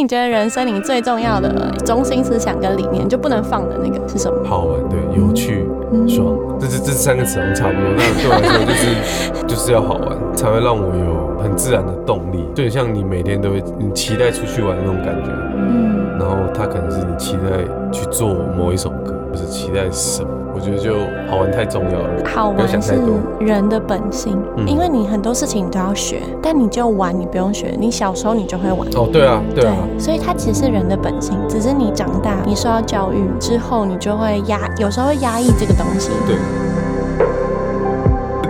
你觉得人生你最重要的中心思想跟理念就不能放的那个是什么？好玩，对，有趣、爽，这是这三个词好像差不多。那对我来说就是 就是要好玩，才会让我有很自然的动力，就很像你每天都会你期待出去玩的那种感觉。嗯，然后它可能是你期待去做某一首歌，或是期待什么。我觉得就好玩太重要了，好玩是。人的本性，嗯因为你很多事情你都要学，但你就玩，你不用学。你小时候你就会玩。哦，对啊，对啊，所以它其实是人的本性，只是你长大，你受到教育之后，你就会压，有时候会压抑这个东西。对。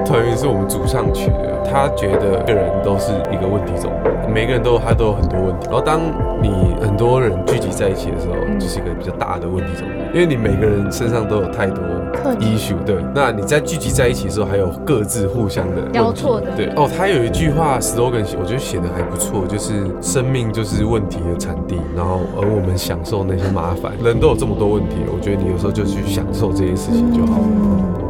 团员是我们组上去的，他觉得每个人都是一个问题种，每个人都他都有很多问题。然后当你很多人聚集在一起的时候，就是一个比较大的问题种，因为你每个人身上都有太多课题 issue。对，那你在聚集在一起的时候，还有各自互相的问题交错的对哦，他有一句话 slogan，我觉得写的还不错，就是生命就是问题的产地，然后而我们享受那些麻烦。人都有这么多问题，我觉得你有时候就去享受这些事情就好了。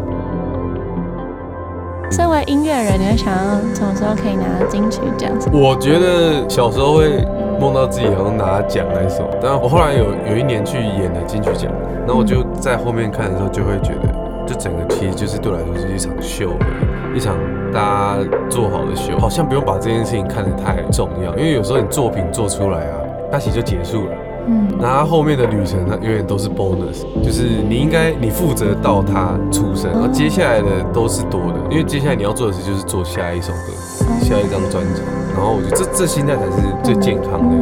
身为音乐人，你会想要什么时候可以拿到金曲奖？我觉得小时候会梦到自己好像拿奖还是什么，但我后来有有一年去演了金曲奖，然后我就在后面看的时候就会觉得，就整个其实就是对我来说是一场秀而已，一场大家做好的秀，好像不用把这件事情看得太重要，因为有时候你作品做出来啊，它其实就结束了。嗯，那它后面的旅程，它永远都是 bonus，就是你应该你负责到他出生，然后接下来的都是多的，因为接下来你要做的事就是做下一首歌，下一张专辑，然后我觉得这这心态才是最健康的。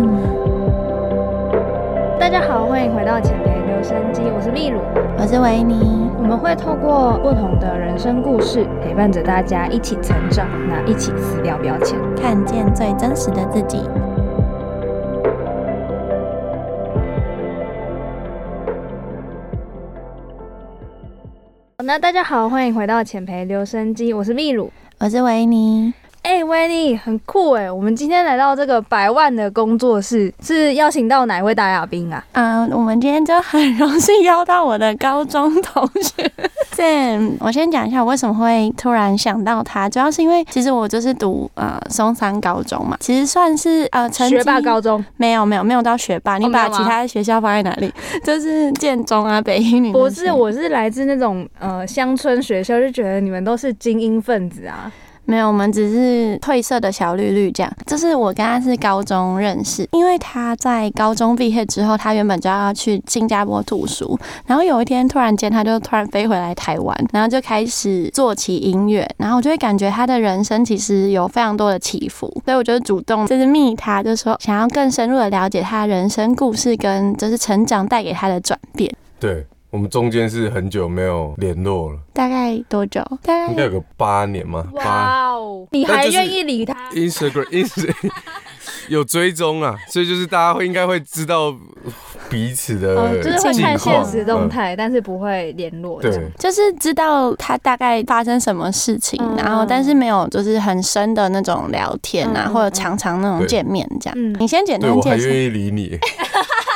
大家好，欢迎回到浅培留声机，我是秘鲁。我是维尼。我们会透过不同的人生故事，陪伴着大家一起成长，那一起撕掉标签。看见最真实的自己。那大家好，欢迎回到浅培留声机，我是秘鲁。我是维尼。哎、威尼很酷哎！我们今天来到这个百万的工作室，是邀请到哪位大嘉宾啊？嗯、我们今天就很 荣幸邀到我的高中同学 Sam。我先讲一下我为什么会突然想到他，主要是因为其实我就是读呃松山高中嘛，其实算是呃成绩学霸高中？没有没有没有到学霸，你把其他学校放在哪里？就是建中啊、北一女。不是，我是来自那种呃乡村学校，就觉得你们都是精英分子啊。没有，我们只是褪色的小绿绿这样。就是我跟他是高中认识，因为他在高中毕业之后，他原本就要去新加坡读书，然后有一天突然间他就突然飞回来台湾，然后就开始做起音乐，然后我就会感觉他的人生其实有非常多的起伏，所以我就主动就是密他，就说想要更深入的了解他人生故事跟就是成长带给他的转变。对我们中间是很久没有联络了，大概多久？大概应该有个八年嘛，哇哦，你还愿意理他？？Instagram i n s t a 有追踪啊，所以就是大家会应该会知道彼此的哦，就是会看现况实动。嗯态，但是不会联络。对，就是知道他大概发生什么事情，嗯然后但是没有就是很深的那种聊天啊，或者常常那种对见面这样。嗯你先简对单介绍。我还愿意理你，哎、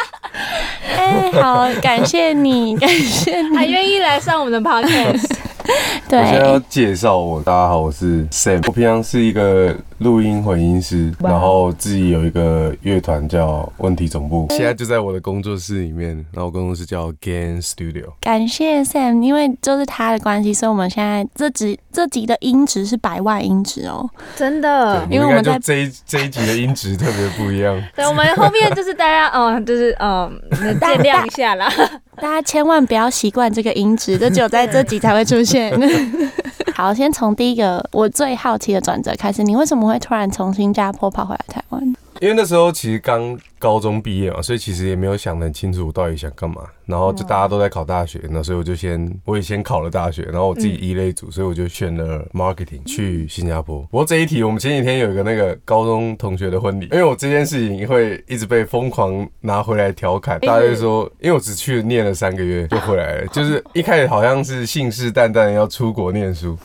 好，感谢你，感谢你。还愿意来上我们的 podcast。对我现在要，介绍我，大家好，我是 Sam，我平常是一个录音混音师，然后自己有一个乐团叫问题总部，现在就在我的工作室里面，然后工作室叫 Gain Studio。感谢 Sam，因为就是他的关系，所以我们现在这集这集的音质是百万音质哦。真的因为我们在这一这一集的音质特别不一样。对，我们后面就是大家，哦，就是嗯，见谅一下啦。大家千万不要习惯这个音质，这只有在这集才会出现。好，先从第一个我最好奇的转折开始，你为什么会突然从新加坡跑回来台湾？因为那时候其实刚高中毕业嘛，所以其实也没有想得很清楚我到底想干嘛。然后就大家都在考大学，那所以我就先我也先考了大学，然后我自己一类组，所以我就选了 marketing 去新加坡。不过这一题我们前几天有一个那个高中同学的婚礼，因为我这件事情会一直被疯狂拿回来调侃，大家就说，因为我只去念了三个月就回来了，就是一开始好像是信誓旦旦要出国念书。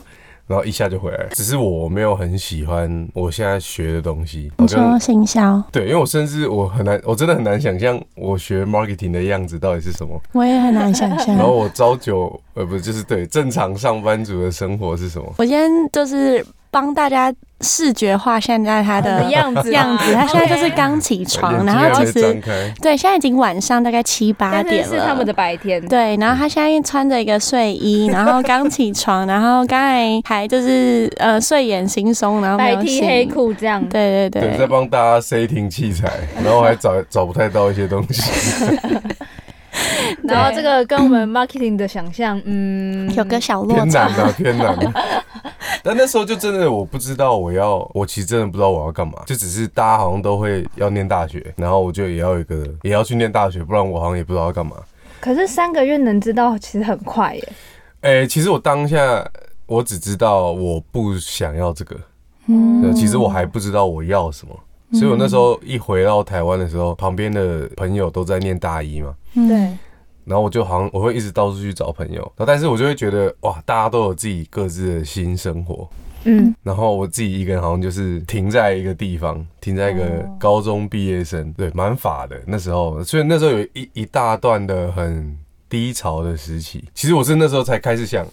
然后一下就回来了，只是我没有很喜欢我现在学的东西。你说行销，对，因为我甚至我很难，我真的很难想象我学 marketing 的样子到底是什么。我也很难想象然。后我朝九，呃，不就是对正常上班族的生活是什么？我先就是帮大家视觉化现在他的的样子啊样子。他现在就是刚起床，然后其实，对，现在已经晚上大概七八点了。是他们的白天，对，然后他现在穿着一个睡衣，然后刚起床，然后刚才还就是呃睡眼惺忪，然后没白有 T 黑。裤这样。对对对，在，帮大家 setting 器材，然后还找找不太到一些东西。然后这个跟我们 marketing 的想象，嗯，有个小落偏难差。啊，偏难、啊。但那时候就真的我不知道我要，我其实真的不知道我要干嘛，就只是大家好像都会要念大学，然后我就也要有一个也要去念大学，不然我好像也不知道要干嘛。可是三个月能知道，其实很快耶。哎、其实我当下我只知道我不想要这个，嗯其实我还不知道我要什么。所以我那时候一回到台湾的时候，旁边的朋友都在念大一嘛，嗯对，然后我就好像我会一直到处去找朋友，然后但是我就会觉得哇，大家都有自己各自的新生活，嗯，然后我自己一个人好像就是停在一个地方，停在一个哦。高中毕业生，对，蛮法的那时候，所以那时候有一一大段的很低潮的时期。其实我是那时候才开始想，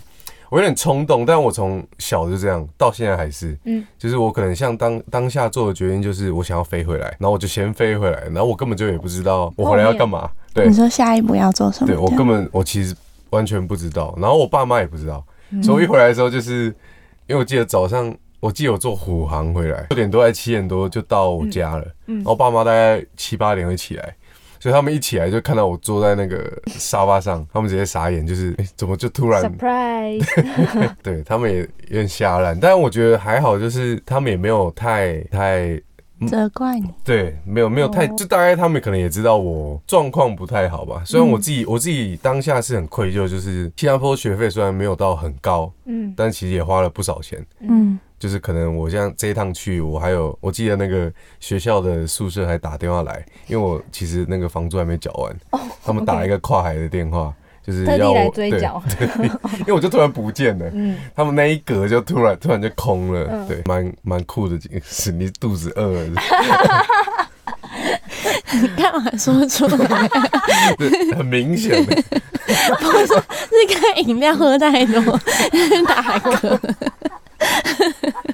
我有点冲动，但我从小就这样，到现在还是，嗯。就是我可能像当当下做的决定就是我想要飞回来，然后我就先飞回来，然后我根本就也不知道我回来要干嘛，对。你，说下一步要做什么？对我根本我其实完全不知道，然后我爸妈也不知道，嗯。所以我一回来的时候，就是因为我记得早上，我记得我坐虎航回来，六点多还七点多就到我家了，嗯。嗯。然后爸妈大概七八点会起来。所以他们一起来就看到我坐在那个沙发上，他们直接傻眼，就是、诶怎么就突然，surprise，对他们也有点吓烂，但我觉得还好，就是他们也没有太太责怪你。对，没有没有太，哦就大概他们可能也知道我状况不太好吧。虽然我自己、我自己当下是很愧疚，就是新加坡学费虽然没有到很高，嗯，但其实也花了不少钱。嗯，就是可能我像这一趟去，我还有我记得那个学校的宿舍还打电话来，因为我其实那个房租还没缴完，他们打一个跨海的电话，就是要我对追缴，因为我就突然不见了。嗯，他们那一格就突然突然就空了，嗯对，蛮蛮酷的。是你肚子饿了，你干嘛说出来？对很明显的。是看饮料喝太多打嗝。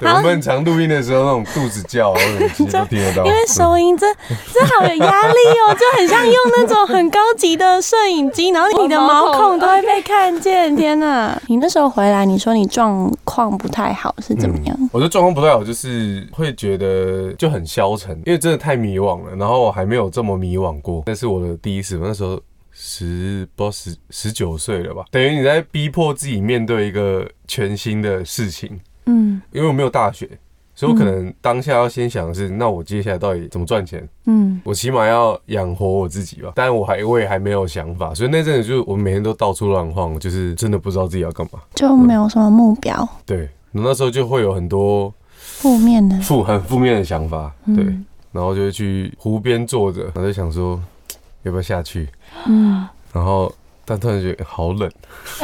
对，我们很常录音的时候，那种肚子叫啊，或者其实都听得到。因为收音这这好有压力哦，就很像用那种很高级的摄影机，然后你的毛孔都会被看见。天哪！你那时候回来，你说你状况不太好是怎么样？我觉得状况不太好，就是会觉得就很消沉，因为真的太迷惘了。然后我还没有这么迷惘过，那是我的第一次，那时候十不十十九岁了吧，等于你在逼迫自己面对一个全新的事情。嗯因为我没有大学，所以我可能当下要先想的是，那我接下来到底怎么赚钱？嗯我起码要养活我自己吧。但我还我也还没有想法，所以那阵子就我每天都到处乱晃，就是真的不知道自己要干嘛。就没有什么目标，对，那时候就会有很多负面的。负很负面的想法，嗯对，然后就会去湖边坐着，然后就想说要不要下去，嗯，然后但突然觉得好冷。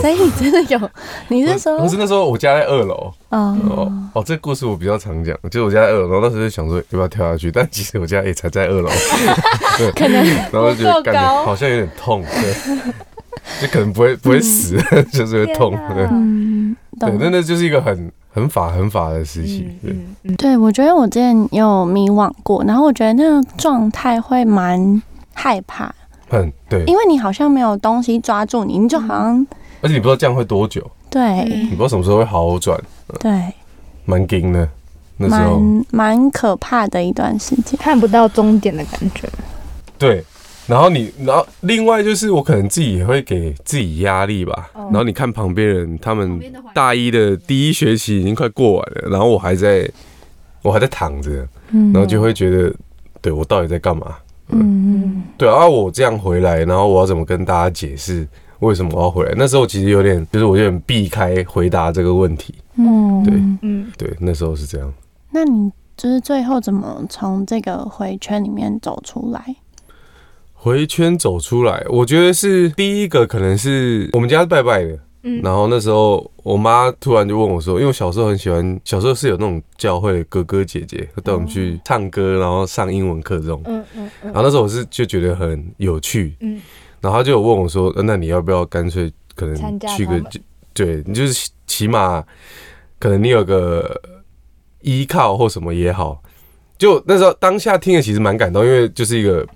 所以你真的有？你是说？不是那时候我家在二楼，哦？哦哦，这个故事我比较常讲，就是我家在二楼，然后那时候就想说要不要跳下去，但其实我家也才在二楼，对，可能然后就感觉好像有点痛，对，就可能不会不会死，就是会痛，对。嗯，对，懂。那那就是一个很很法很法的事情，对，嗯嗯，对，我觉得我之前有迷惘过，然后我觉得那个状态会蛮害怕，很对，因为你好像没有东西抓住你，你就好像而且你不知道这样会多久，对。你不知道什么时候会好转，对，蛮惊的，那时候。蛮蛮可怕的一段时间。看不到终点的感觉，对。然后你，然后另外就是我可能自己也会给自己压力吧。哦然后你看旁边人，他们大一的第一学期已经快过完了，然后我还在，我还在躺着，嗯然后就会觉得，对我到底在干嘛？嗯对啊，我这样回来，然后我要怎么跟大家解释为什么我要回来？那时候其实有点，就是我有点避开回答这个问题。嗯对嗯，对，那时候是这样。那你就是最后怎么从这个回圈里面走出来？回圈走出来，我觉得是第一个，可能是我们家是拜拜的，嗯。然后那时候我妈突然就问我说，因为我小时候很喜欢，小时候是有那种教会的哥哥姐姐会带我们去唱歌，然后上英文课这种，嗯嗯嗯。然后那时候我是就觉得很有趣，嗯。然后她就有问我说，呃那你要不要干脆可能去个对你就是起起码可能你有个依靠或什么也好，就那时候当下听的其实蛮感动，因为就是一个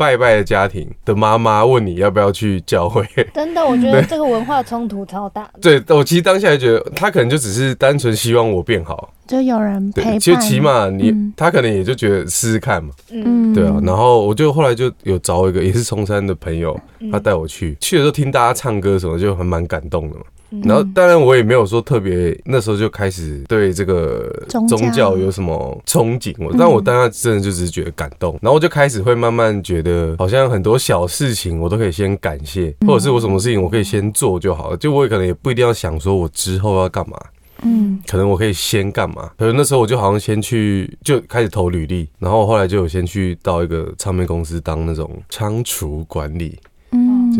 拜拜的家庭的妈妈问你要不要去教会。真的，我觉得这个文化冲突超大的。对我其实当下就觉得他可能就只是单纯希望我变好，就有人陪，伴。其实起码你、嗯他可能也就觉得试试看嘛，嗯，对啊。然后我就后来就有找一个也是松山的朋友，嗯他带我去，去的时候听大家唱歌什么，就还蛮感动的嘛。嗯。然后当然我也没有说特别，那时候就开始对这个宗教。有什么憧憬，但我当然真的就只是觉得感动，然后我就开始会慢慢觉得，好像很多小事情我都可以先感谢，嗯。或者是我什么事情我可以先做就好了，就我也可能也不一定要想说我之后要干嘛。嗯。可能我可以先干嘛？可能那时候我就好像先去就开始投履历，然后后来就有先去到一个唱片公司当那种仓储管理，嗯，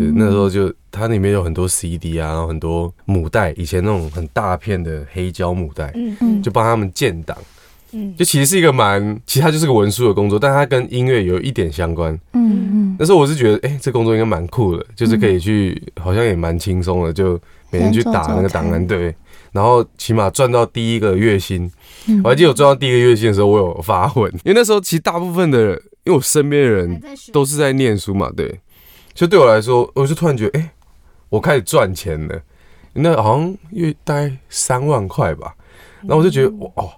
就是那时候就它里面有很多 CD 啊，然后很多母带，以前那种很大片的黑胶母带，嗯嗯。就帮他们建档。嗯。就其实是一个蛮，其实它就是个文书的工作，但它跟音乐有一点相关。嗯嗯。那时候我是觉得，哎、这工作应该蛮酷的，就是可以去，好像也蛮轻松的，就每天去打那个档案，对。然后起码赚到第一个月薪，嗯。我还记得我赚到第一个月薪的时候，我有发问，因为那时候其实大部分的人，因为我身边的人都是在念书嘛，对，就对我来说，我就突然觉得，哎、我开始赚钱了，那好像月大概三万块吧，然后我就觉得，我哦，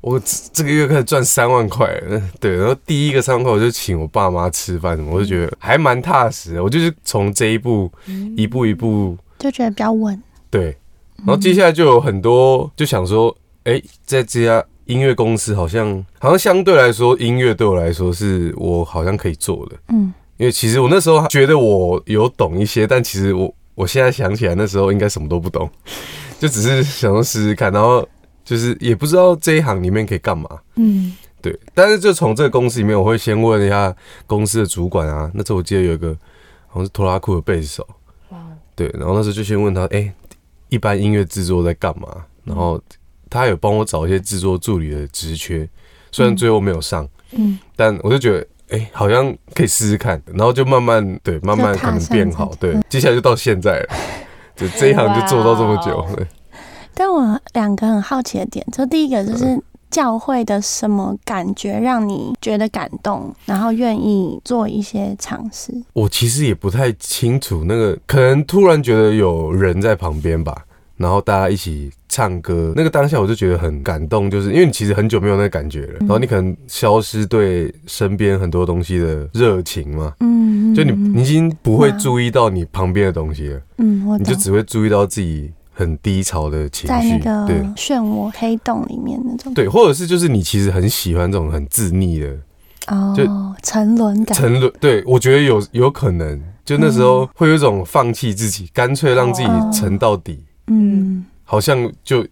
我这这个月开始赚三万块，对，然后第一个三万块我就请我爸妈吃饭什么，我就觉得还蛮踏实的，我就是从这一步一步一步就觉得比较稳。对，然后接下来就有很多就想说，哎、在这家音乐公司好像好像相对来说，音乐对我来说是我好像可以做的，嗯因为其实我那时候觉得我有懂一些，但其实我我现在想起来那时候应该什么都不懂，就只是想要试试看，然后就是也不知道这一行里面可以干嘛。嗯对，但是就从这个公司里面，我会先问一下公司的主管啊。那时候我记得有一个好像是拖拉库的贝斯手，对，然后那时候就先问他，哎、一般音乐制作在干嘛？然后他有帮我找一些制作助理的职缺，虽然最后没有上，嗯但我就觉得，哎、好像可以试试看，然后就慢慢对，慢慢可能变好，对，接下来就到现在了，就这一行就做到这么久。对但我两个很好奇的点，就第一个就是教会的什么感觉让你觉得感动，然后愿意做一些尝试。我其实也不太清楚，那个可能突然觉得有人在旁边吧，然后大家一起唱歌，那个当下我就觉得很感动，就是因为你其实很久没有那个感觉了，然后你可能消失对身边很多东西的热情嘛，嗯，就你嗯你已经不会注意到你旁边的东西了，嗯，你就只会注意到自己很低潮的情绪，在那个对。漩涡黑洞里面那种。对，或者是就是你其实很喜欢这种很自溺的哦就哦，沉沦感。沉沦，对我觉得有有可能，就那时嗯。候会有一种放弃自己，干脆让自己沉到底，嗯。好像就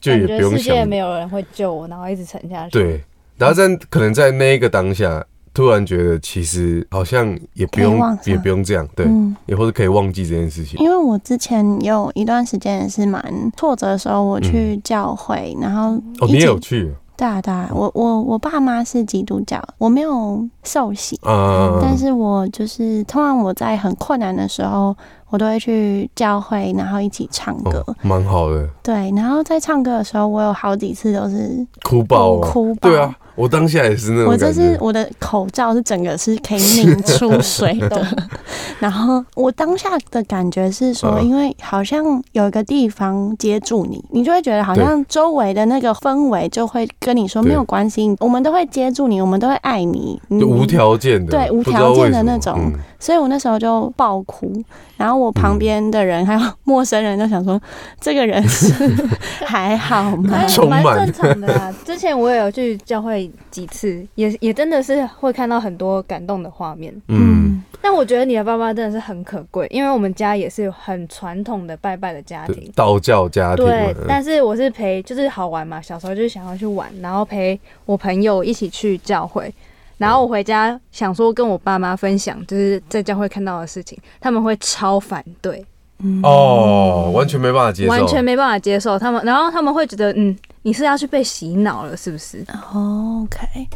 就也不用想。没有人会救我，然后一直沉下去。，对，然后在可能在那一个当下，突然觉得其实好像也不用也不用这样，对，嗯，也或者可以忘记这件事情。因为我之前有一段时间也是蛮挫折的时候，我去教会，然后嗯哦，你也有去对啊对啊，我我我爸妈是基督教，我没有受洗，啊？但是我就是通常我在很困难的时候，我都会去教会，然后一起唱歌。哦，蛮好的，对，然后在唱歌的时候，我有好几次都是哭爆哦，哭爆。对啊，我当下也是那种我这。是我的口罩是整个是可以拧出水的，然后我当下的感觉是说，嗯。因为好像有一个地方接住你，你就会觉得好像周围的那个氛围就会跟你说没有关系，我们都会接住你，我们都会爱你，无条件的，对无条件的那种。嗯所以我那时候就爆哭，然后我旁边的人还有陌生人就想说，这个人是 还好吗？蛮蛮正常的啦。之前我也有去教会几次，也也真的是会看到很多感动的画面。嗯，但我觉得你的爸爸真的是很可贵，因为我们家也是很传统的拜拜的家庭。道教家庭，对，嗯但是我是陪，就是好玩嘛，小时候就是想要去玩，然后陪我朋友一起去教会，然后我回家想说跟我爸妈分享，就是在教会看到的事情，他们会超反对，嗯哦，完全没办法接受，完全没办法接受，他们，然后他们会觉得，嗯，你是要去被洗脑了，是不是？哦 OK，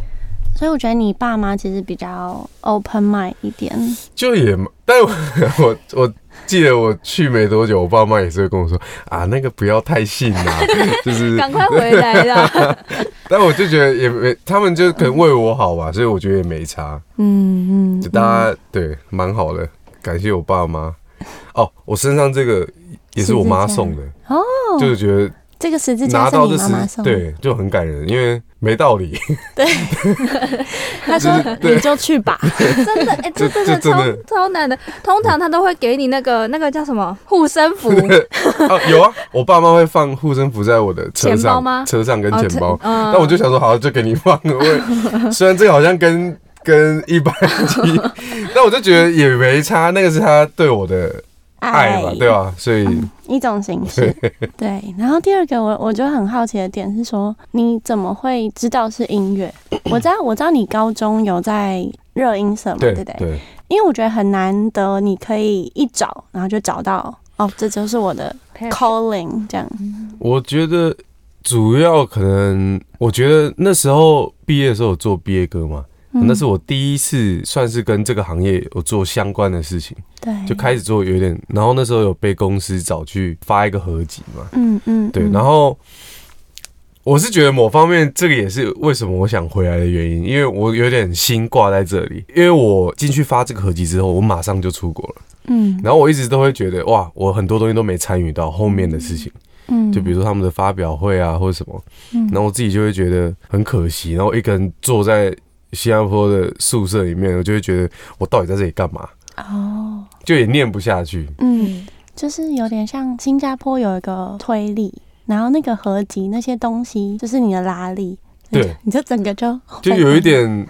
所以我觉得你爸妈其实比较 open mind 一点。就也，但我我我 记得我去没多久，我爸妈也是会跟我说啊，那个不要太信啊，就是，赶快回来啦！但我就觉得也没，他们就可能为我好吧，所以我觉得也没差，嗯嗯，就大家对蛮好的，感谢我爸妈。哦，我身上这个也是我妈送的，哦，就是觉得这个十字架是你妈妈送的。对就很感人，因为没道理，对 他说你就去吧。真的，哎、这这真的超真的超难的。通常他都会给你那个那个叫什么护身符，啊，有啊，我爸妈会放护身符在我的车上，钱包吗车上跟钱包。嗯那我就想说，好，就给你放了。我虽然这个好像跟跟一般机，但我就觉得也没差，那个是他对我的爱嘛，对吧？所以一种形式。对，然后第二个我我觉得很好奇的点是说，你怎么会知道是音乐？我知道我知道你高中有在热音社嘛，对不对？对对，因为我觉得很难得，你可以一找，然后就找到哦，这就是我的 calling 这样。我觉得主要可能，我觉得那时候毕业的时候有做毕业歌嘛，嗯。那是我第一次算是跟这个行业有做相关的事情，对，就开始做有点，然后那时候有被公司找去发一个合集嘛，嗯嗯，对，嗯然后我是觉得某方面这个也是为什么我想回来的原因，因为我有点心挂在这里，因为我进去发这个合集之后，我马上就出国了，嗯。然后我一直都会觉得哇，我很多东西都没参与到后面的事情，嗯，就比如说他们的发表会啊或者什么，嗯。然后我自己就会觉得很可惜，然后一个人坐在新加坡的宿舍里面，我就会觉得我到底在这里干嘛，哦，就也念不下去，嗯，就是有点像新加坡有一个推力，然后那个合集那些东西就是你的拉力，对，你就整个就就有一点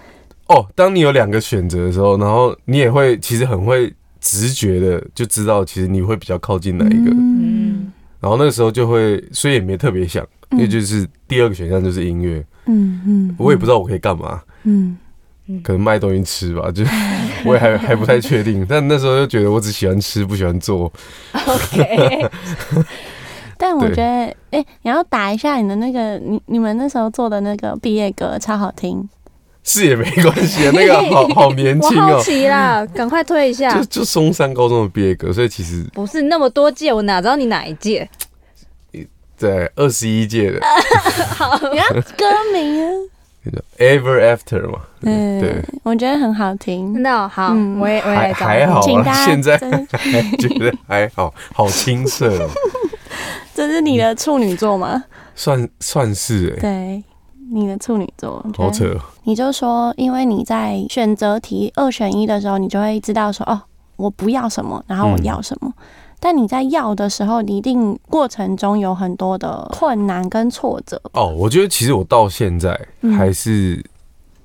哦，当你有两个选择的时候，然后你也会其实很会直觉的就知道，其实你会比较靠近哪一个，嗯。然后那个时候就会，所以也没特别想，因为嗯就是第二个选项就是音乐，嗯嗯，我也不知道我可以干嘛，嗯可能卖东西吃吧，就 我也还还不太确定，但那时候就觉得我只喜欢吃，不喜欢做，OK，但我觉得，哎、你要打一下你的那个，你你们那时候做的那个毕业歌超好听，是也没关系啊，那个好 好年轻哦、奇啦，赶快推一下。就。就松山高中的毕业歌，所以其实不是那么多届，我哪知道你哪一届？在二十一届的。你看歌名啊，那个 Ever After 嘛，嗯，对，我觉得很好听，那哦？好，嗯。我也我也还来找还好啊，请大家现在觉得还好，好青涩哦，这是你的处女座吗？算算是哎、对，你的处女座，好扯哦，你就说，因为你在选择题二选一的时候，你就会知道说，哦，我不要什么，然后我嗯。要什么。但你在要的时候，你一定过程中有很多的困难跟挫折。哦，我觉得其实我到现在嗯。还是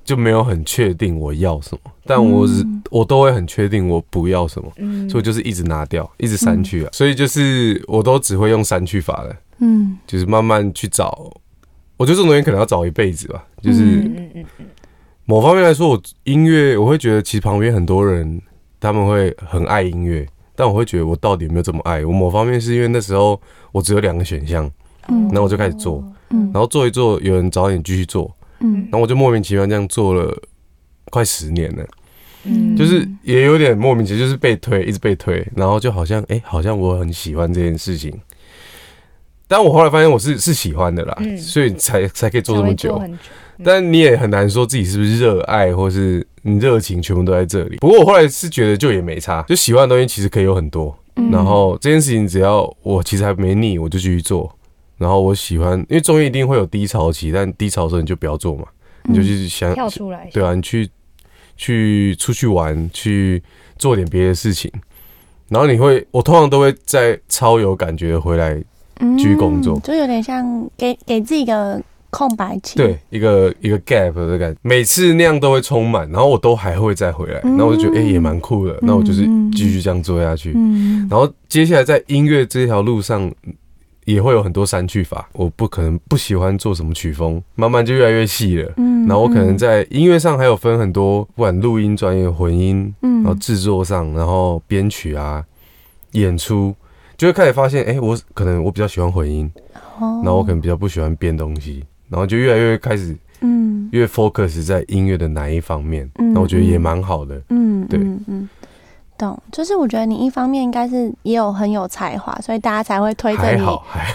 就没有很确定我要什么，但我只嗯。我都会很确定我不要什么，嗯。所以我就是一直拿掉，一直删去啊，所以就是我都只会用删去法的，嗯。就是慢慢去找。我觉得这种东西可能要找一辈子吧，就是某方面来说，我音乐我会觉得其实旁边很多人他们会很爱音乐，但我会觉得我到底有没有这么爱？我某方面是因为那时候我只有两个选项，嗯。那我就开始做，嗯。然后做一做，有人找你继续做，嗯。然后我就莫名其妙这样做了快十年了，嗯。就是也有点莫名其妙，就是被推，一直被推，然后就好像哎、好像我很喜欢这件事情。但我后来发现我是是喜欢的啦，嗯。所以才才可以做这么久。但你也很难说自己是不是热爱，或是你热情全部都在这里。不过我后来是觉得就也没差，就喜欢的东西其实可以有很多。嗯然后这件事情只要我其实还没腻，我就继续做。然后我喜欢，因为中医一定会有低潮期，但低潮的时候你就不要做嘛，你就去想，跳出来，对啊，你去去出去玩，去做点别的事情。然后你会，我通常都会在超有感觉的回来嗯继续工作就有点像给给自己一个空白期。对，一个一个 gap 的感觉，每次那样都会充满，然后我都还会再回来，嗯。然后我就觉得哎、也蛮酷的，那我就是继续这样做下去，嗯。然后接下来在音乐这条路上也会有很多删去法，我不可能不喜欢做什么曲风，慢慢就越来越细了。嗯然后我可能在音乐上还有分很多，不管录音专业、混音，嗯。然后制作上，然后编曲啊、演出，就会开始发现，哎、我可能我比较喜欢混音，哦。然后我可能比较不喜欢编东西，然后就越来越开始嗯。越 focus 在音乐的哪一方面，嗯那我觉得也蛮好的。嗯，对。嗯嗯，懂。就是我觉得你一方面应该是也有很有才华，所以大家才会推着你，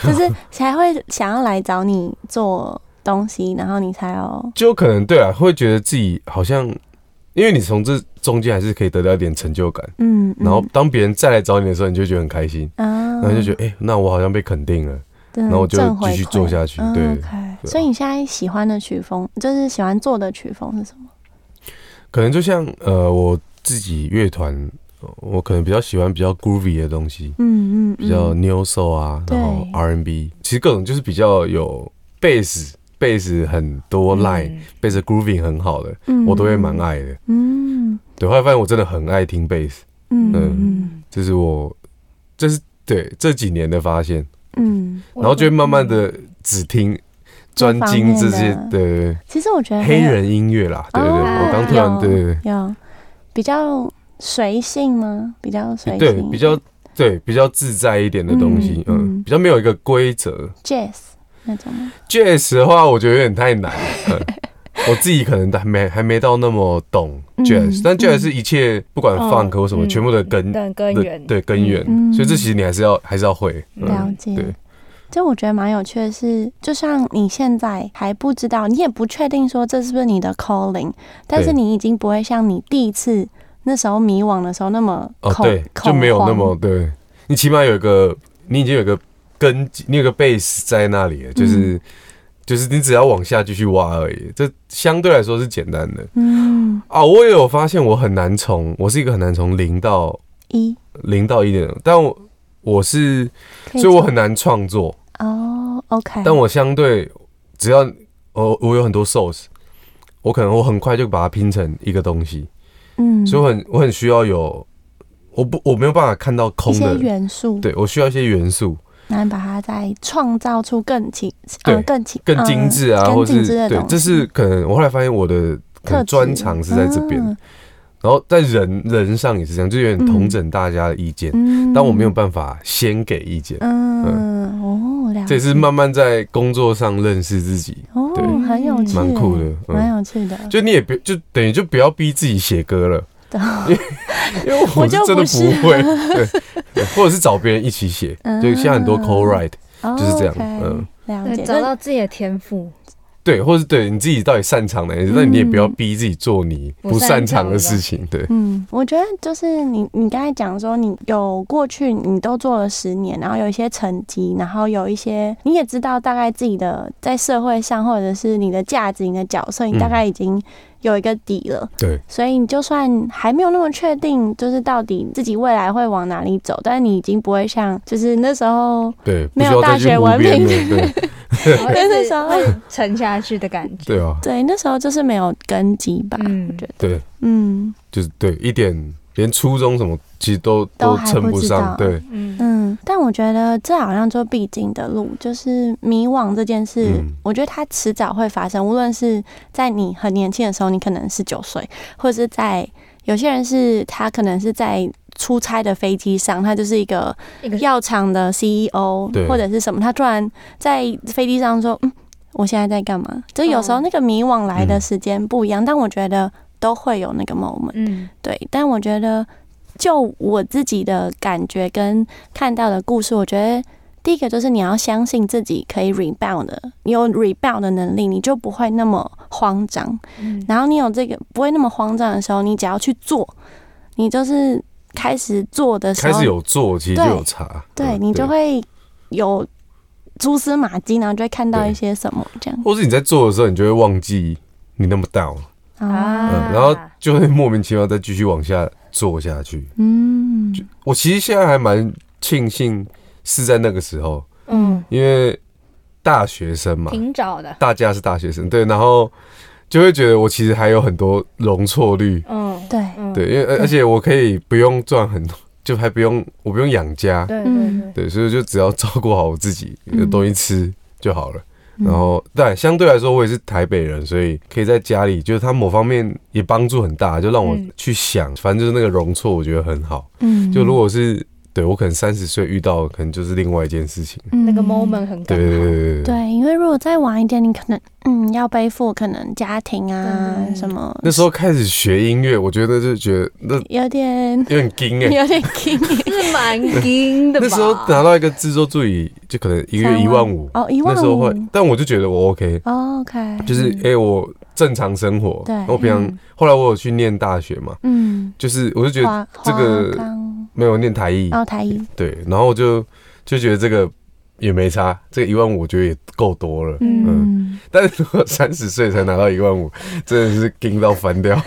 就是才会想要来找你做东西，然后你才有就可能对啊，会觉得自己好像，因为你从这中间还是可以得到一点成就感。嗯，然后当别人再来找你的时候，你就觉得很开心，啊，然后就觉得哎、那我好像被肯定了，然然后我就继续做下去对所以你现在喜欢的曲风，就是喜欢做的曲风是什么？可能就像呃我自己乐团，呃我可能比较喜欢比较 groovy 的东西，嗯嗯，比较嗯 neo soul 啊，然后 R&B，其实各种就是比较有 bass bass 很多 line，嗯 bass grooving 很好的，嗯我都会蛮爱的。嗯。对，后来发现我真的很爱听 bass，嗯。这是我这是对这几年的发现，嗯，然后就会慢慢的只听专精这些这的其实我觉得黑人音乐啦。对对对，哦我刚突然有对对有比较随性吗？比较随对性，对比较对比较自在一点的东西，嗯比较没有一个规则。jazz 那种？jazz 的话，我觉得有点太难。嗯 我自己可能还没还没到那么懂嗯 jazz，、但 jazz 嗯是一切不管哦 funk 或什么，嗯全部的根的根源。对根源，嗯。所以这其实你还是要还是要会。嗯了解。对，就我觉得蛮有趣的是，就像你现在还不知道，你也不确定说这是不是你的 calling，但是你已经不会像你第一次那时候迷惘的时候那么哦恐对，就没有那么对，你起码有一个，你已经有一个根，你有个 base 在那里就是、就是你只要往下继续挖而已，这相对来说是简单的。嗯。啊。我也有发现我很难从，我是一个很难从零到一，零到一的人，但我我是，所以我很难创作，哦，OK，但我相对只要我我有很多 source，我可能我很快就把它拼成一个东西，嗯，所以我很我很需要有，我不我没有办法看到空的，元素，对我需要一些元素，然后把它再创造出更精呃对更精更精致啊，或是对，这是可能我后来发现我的可能特专长是在这边，嗯。然后在人人上也是这样，就有点同整大家的意见，嗯。但我没有办法先给意见，嗯哦，这也是慢慢在工作上认识自己，哦对，很有趣，蛮酷的嗯。蛮有趣的。就你也别就等于就不要逼自己写歌了。对 因为我就真的不会，对，或者是找别人一起写，嗯。就现在很多 co-write，就是这样嗯。对，了解。找到自己的天赋，对，或是对你自己到底擅长哪一些，但你也不要逼自己做你不不擅擅长的长的事情，对，嗯，我觉得就是你，你刚才讲说你有过去你都做了十年，然后有一些成绩，然后有一些你也知道大概自己的在社会上或者是你的价值、你的角色，你大概已经有一个底了。对，所以你就算还没有那么确定，就是到底自己未来会往哪里走，但是你已经不会像就是那时候对，没有大学文凭了，对，那时候会沉下去的感觉。对啊，对那时候就是没有根基吧，嗯。我觉得，对，嗯。就是对一点，连初中什么其实都都称不上，对，嗯嗯，但我觉得这好像就必经的路，就是迷惘这件事，嗯我觉得它迟早会发生。无论是在你很年轻的时候，你可能是九岁，或者是在有些人是他可能是在出差的飞机上，他就是一个药厂的 CEO 对或者是什么，他突然在飞机上说：“嗯，我现在在干嘛？”就有时候哦那个迷惘来的嗯时间不一样，但我觉得都会有那个 moment。嗯。对，但我觉得就我自己的感觉跟看到的故事，我觉得第一个就是你要相信自己可以 rebound 的，你有 rebound 的能力，你就不会那么慌张。嗯。然后你有这个不会那么慌张的时候，你只要去做，你就是开始做的时候，开始有做，其实就对有差，嗯对你就，会有蛛丝马迹，然后就会看到一些什么这样。或是你在做的时候，你就会忘记你那么 down，啊，嗯，然后就会莫名其妙再继续往下做下去。嗯，我其实现在还蛮庆幸是在那个时候，嗯，因为大学生嘛，挺早的，大家是大学生，对，然后就会觉得我其实还有很多容错率，嗯，对，嗯。对，因为而而且我可以不用赚很多，就还不用我不用养家，对嗯对对，对，所以就只要照顾好我自己，嗯有东西吃就好了。嗯然后，但相对来说，我也是台北人，所以可以在家里，就是他某方面也帮助很大，就让我嗯。去想，反正就是那个容错，我觉得很好。嗯，就如果是对我可能三十岁遇到，可能就是另外一件事情。嗯。那个 moment 很。对对对对对，对，因为如果再晚一点，你可能嗯要背负可能家庭啊嗯什么，那时候开始学音乐，我觉得就觉得那有点有点惊哎、有点惊，是蛮惊的吧？那时候拿到一个制作助理，就可能一个月一万五，哦，一万那时候会五，但我就觉得我 OK，哦，OK，就是哎、我正常生活。对我平常嗯。后来我有去念大学嘛，嗯，就是我就觉得华这个没有念台艺，哦台艺，对，然后我就就觉得这个也没差，这个一万五我觉得也够多了。嗯，但是如果三十岁才拿到一万五，真的是惊到翻掉。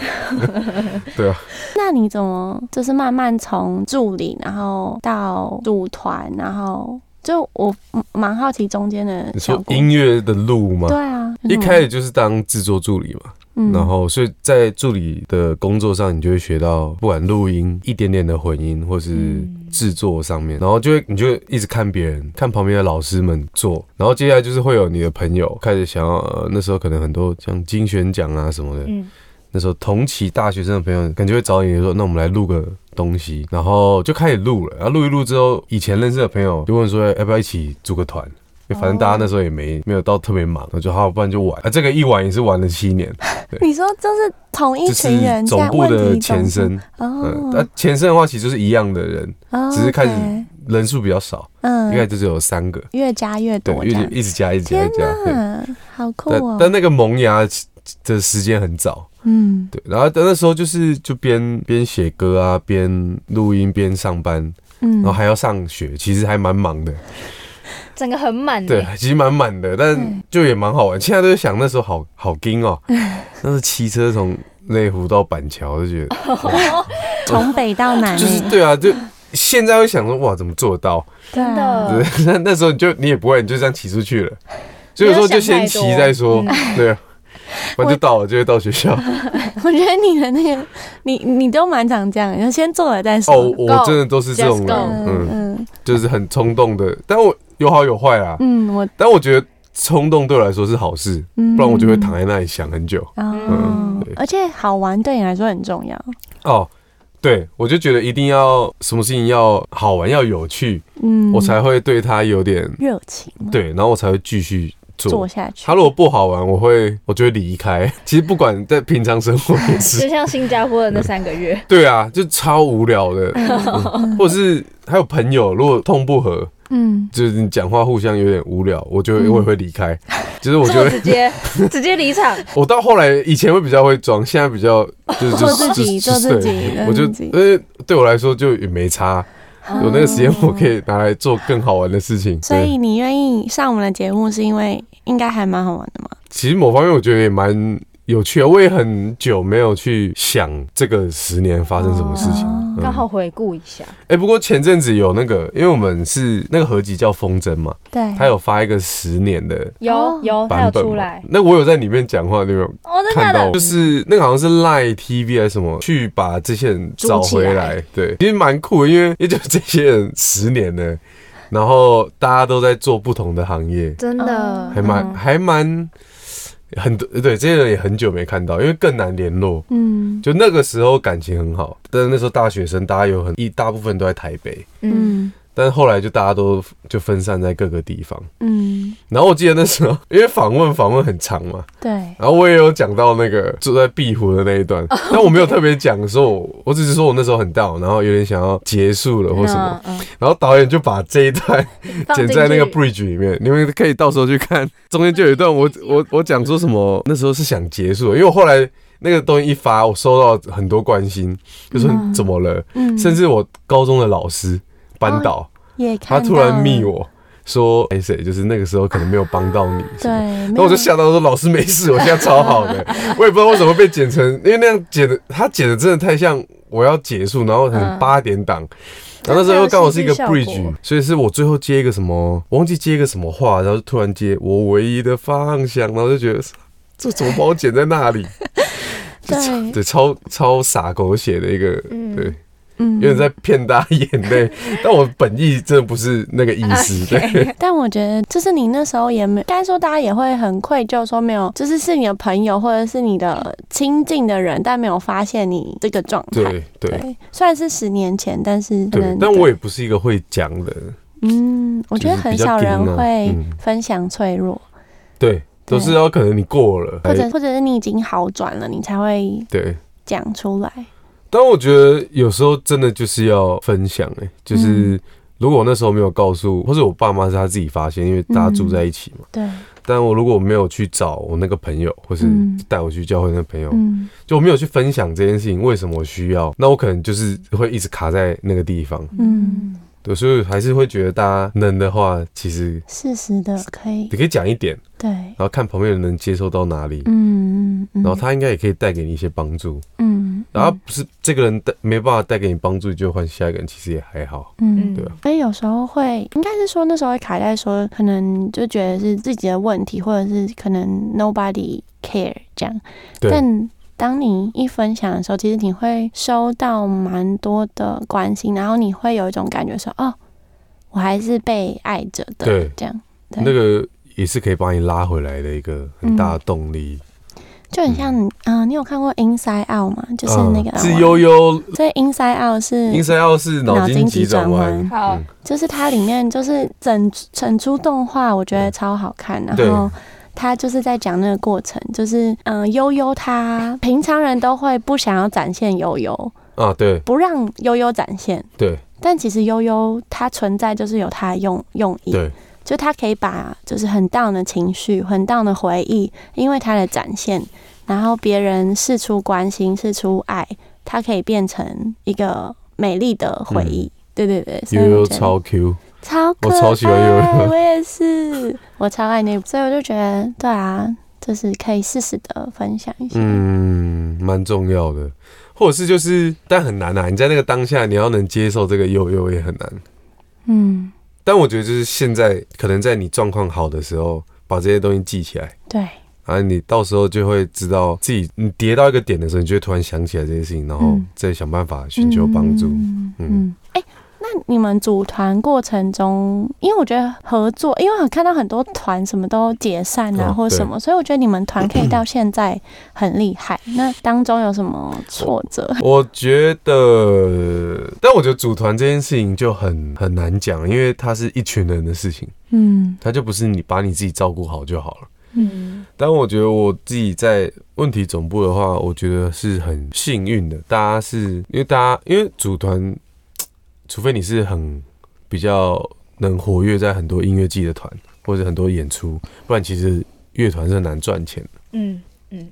对啊，那你怎么就是慢慢从助理，然后到组团，然后就我嗯蛮好奇中间的你说音乐的路吗？对啊，一开始就是当制作助理嘛，嗯。然后所以在助理的工作上，你就会学到不管录音、一点点的混音，或是嗯。制作上面，然后就会你就会一直看别人，看旁边的老师们做，然后接下来就是会有你的朋友开始想要，呃，那时候可能很多像金选奖啊什么的，嗯，那时候同期大学生的朋友，感觉会找你说，那我们来录个东西，然后就开始录了。然后录一录之后，以前认识的朋友就问说，要不要一起组个团？反正大家那时候也没没有到特别忙，我就好，不然就玩。啊，这个一玩也是玩了七年，你说就是同一就群人总部的前身。部嗯，哦那前身的话其实就是一样的人，哦，只是开始人数比较少，嗯应该就只有三个，越加越，多这样一直，加，一直加，一天直加。对，哪，好酷但哦，但那个萌芽的时间很早，嗯对，然后但那时候就是就边边写歌啊，边录音边上班，嗯然后还要上学，其实还蛮忙的。整个很满欸。对，其实蛮满的，但就也蛮好玩。现在都在想那时候好好惊哦，那是骑车从内湖到板桥，就觉得 从北到南就是欸，对啊，就现在会想说哇，怎么做到？对啊真的对，那那时候你就你也不会，你就这样骑出去了。所以说就先骑再说，对啊，反正就到了，就会到学校。我觉得你的那个，你你都蛮常这样的，就先做了再说。哦，我真的都是这种人 go，嗯，嗯就是很冲动的，但我有好有坏啦。嗯，我但我觉得冲动对我来说是好事，嗯不然我就会躺在那里想很久。哦嗯，而且好玩对你来说很重要。哦，对，我就觉得一定要什么事情要好玩，要有趣，嗯，我才会对它有点热情对，然后我才会继续做做。下去。他如果不好玩，我会我就会离开。其实不管在平常生活也，就像新加坡的那三个月，对啊，就超无聊的，嗯或者是还有朋友如果痛不合，嗯，就是你讲话互相有点无聊，我就会嗯我也会离开。就是我觉得直接 直接离场。我到后来以前会比较会装，现在比较就是做自己做自己我就呃对我来说就也没差，有那个时间我可以拿来做更好玩的事情。所以你愿意上我们的节目，是因为应该还蛮好玩的嘛？其实某方面我觉得也蛮有趣啊，我也很久没有去想这个十年发生什么事情。哦嗯。刚好回顾一下，哎、不过前阵子有那个，因为我们是那个合集叫《风筝》嘛，对，他有发一个十年的有哦。有版本出来。那我有在里面讲话，你有没有哦，真的？看到？就？是那个好像是 Line TV 还是什么，去把这些人找回来来。对，其实蛮酷的，因为也就这些人十年了，然后大家都在做不同的行业，真的。哦还蛮、嗯。还蛮很多对这些人也很久没看到，因为更难联络。嗯。就那个时候感情很好，但是那时候大学生，大家有很一大部分都在台北，嗯，嗯但是后来就大家都就分散在各个地方。嗯，然后我记得那时候，因为访问访问很长嘛，对，然后我也有讲到那个住在壁湖的那一段，但我没有特别讲说我，我只是说我那时候很 down，然后有点想要结束了或什么，嗯，嗯。然后导演就把这一段剪在那个 bridge 里面，你们可以到时候去看，中间就有一段我我我讲说什么，那时候是想结束，因为我后来那个东西一发，我收到很多关心，就说嗯。怎么了，嗯，甚至我高中的老师班导，也他突然密，我说，哎谁，就是那个时候可能没有帮到你，对，然后我就吓到说：“老师没事，我现在 超好的。”我也不知道为什么被剪成，因为那样剪的，他剪的真的太像我要结束，然后很嗯。八点档。然后那时候又刚好是一个 bridge，所以是我最后接一个什么，我忘记接一个什么话，然后就突然接我唯一的方向，然后就觉得 这怎么把我剪在那里？对。对，超超傻狗血的一个，嗯。对，嗯。有点在骗大家眼泪，但我本意真的不是那个意思，对。但我觉得，就是你那时候也没，该说大家也会很愧疚，说没有，就是是你的朋友或者是你的亲近的人，但没有发现你这个状态。对对。对，虽然是十年前，但是可对能，但我也不是一个会讲的，嗯，我觉得很少人会分享脆弱，对，都是要可能你过了，或者哎或者是你已经好转了，你才会对。讲出来。但我觉得有时候真的就是要分享，哎，就是如果我那时候没有告诉，或者我爸妈是他自己发现，因为大家住在一起嘛。对，但我如果没有去找我那个朋友，或是嗯带我去教会那个朋友，嗯就我没有去分享这件事情，为什么我需要？那我可能就是会一直卡在那个地方。嗯，对，所以还是会觉得大家能的话，其实适时的可以你，可以讲一点，对，然后看旁边人能接受到哪里，嗯嗯，嗯然后他应该也可以带给你一些帮助。嗯，然后不是这个人带没办法带给你帮助，就换下一个人，其实也还好。嗯对啊所以有时候会，应该是说那时候会卡在说，可能就觉得是自己的问题，或者是可能 nobody care 这样。对，但当你一分享的时候，其实你会收到蛮多的关心，然后你会有一种感觉说，哦，我还是被爱着的，对这样。对那个也是可以把你拉回来的一个很大的动力。就很像你，嗯、你有看过 Inside Out 吗？就是那个、嗯是悠悠所以 Inside Out 是，Inside Out 是脑筋急转弯。好嗯就是它里面就是整整出动画，我觉得超好看。然对后他就是在讲那个过程，就是嗯，悠悠他平常人都会不想要展现悠悠，啊，对。不让悠悠展现。对。但其实悠悠它存在就是有它的用用意，对。就它可以把就是很 down 的情绪、很 down 的回忆，因为它的展现，然后别人试出关心、试出爱，它可以变成一个美丽的回忆。对对对，悠悠超 Q，超可我超喜欢悠悠爱我也是，我超爱那部，所以我就觉得，对啊，就是可以适时的分享一下。嗯，蛮重要的。或者是就是，但很难啊！你在那个当下，你要能接受这个悠悠也很难。嗯，但我觉得就是现在，可能在你状况好的时候，把这些东西记起来，对，啊，你到时候就会知道自己，你跌到一个点的时候，你就会突然想起来这些事情，然后嗯再想办法寻求帮助。嗯嗯嗯，哎、那你们组团过程中，因为我觉得合作，因为我看到很多团什么都解散啊，哦或者什么，所以我觉得你们团可以到现在很厉害。那当中有什么挫折？我觉得，但我觉得组团这件事情就很很难讲，因为它是一群人的事情，嗯它就不是你把你自己照顾好就好了。嗯但我觉得我自己在问题总部的话，我觉得是很幸运的。大家是因为大家因为组团，除非你是很比较能活跃在很多音乐季的团或者很多演出，不然其实乐团是很难赚钱的。嗯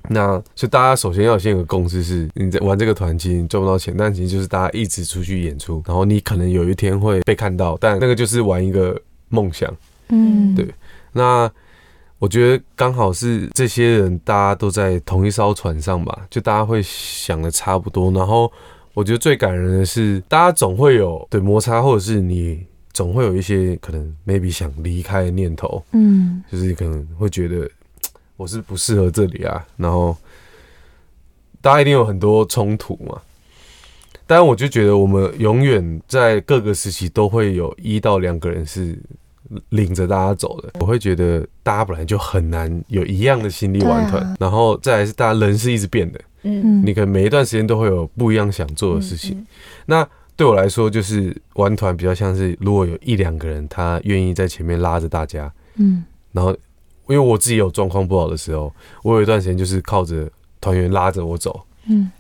那所以大家首先要先有个共识是，你在玩这个团，其实你赚不到钱，但其实就是大家一直出去演出，然后你可能有一天会被看到，但那个就是玩一个梦想。嗯，对那我觉得刚好是这些人大家都在同一艘船上吧，就大家会想的差不多。然后我觉得最感人的是，大家总会有对摩擦，或者是你总会有一些可能 maybe 想离开的念头，嗯就是可能会觉得我是不适合这里啊，然后大家一定有很多冲突嘛。但我就觉得我们永远在各个时期都会有一到两个人是领着大家走的。我会觉得大家本来就很难有一样的心力玩团，然后再来是大家人是一直变的，嗯。嗯，你可能每一段时间都会有不一样想做的事情。嗯那对我来说，就是玩团比较像是，如果有一两个人他愿意在前面拉着大家，嗯。然后因为我自己有状况不好的时候，我有一段时间就是靠着团员拉着我走。嗯，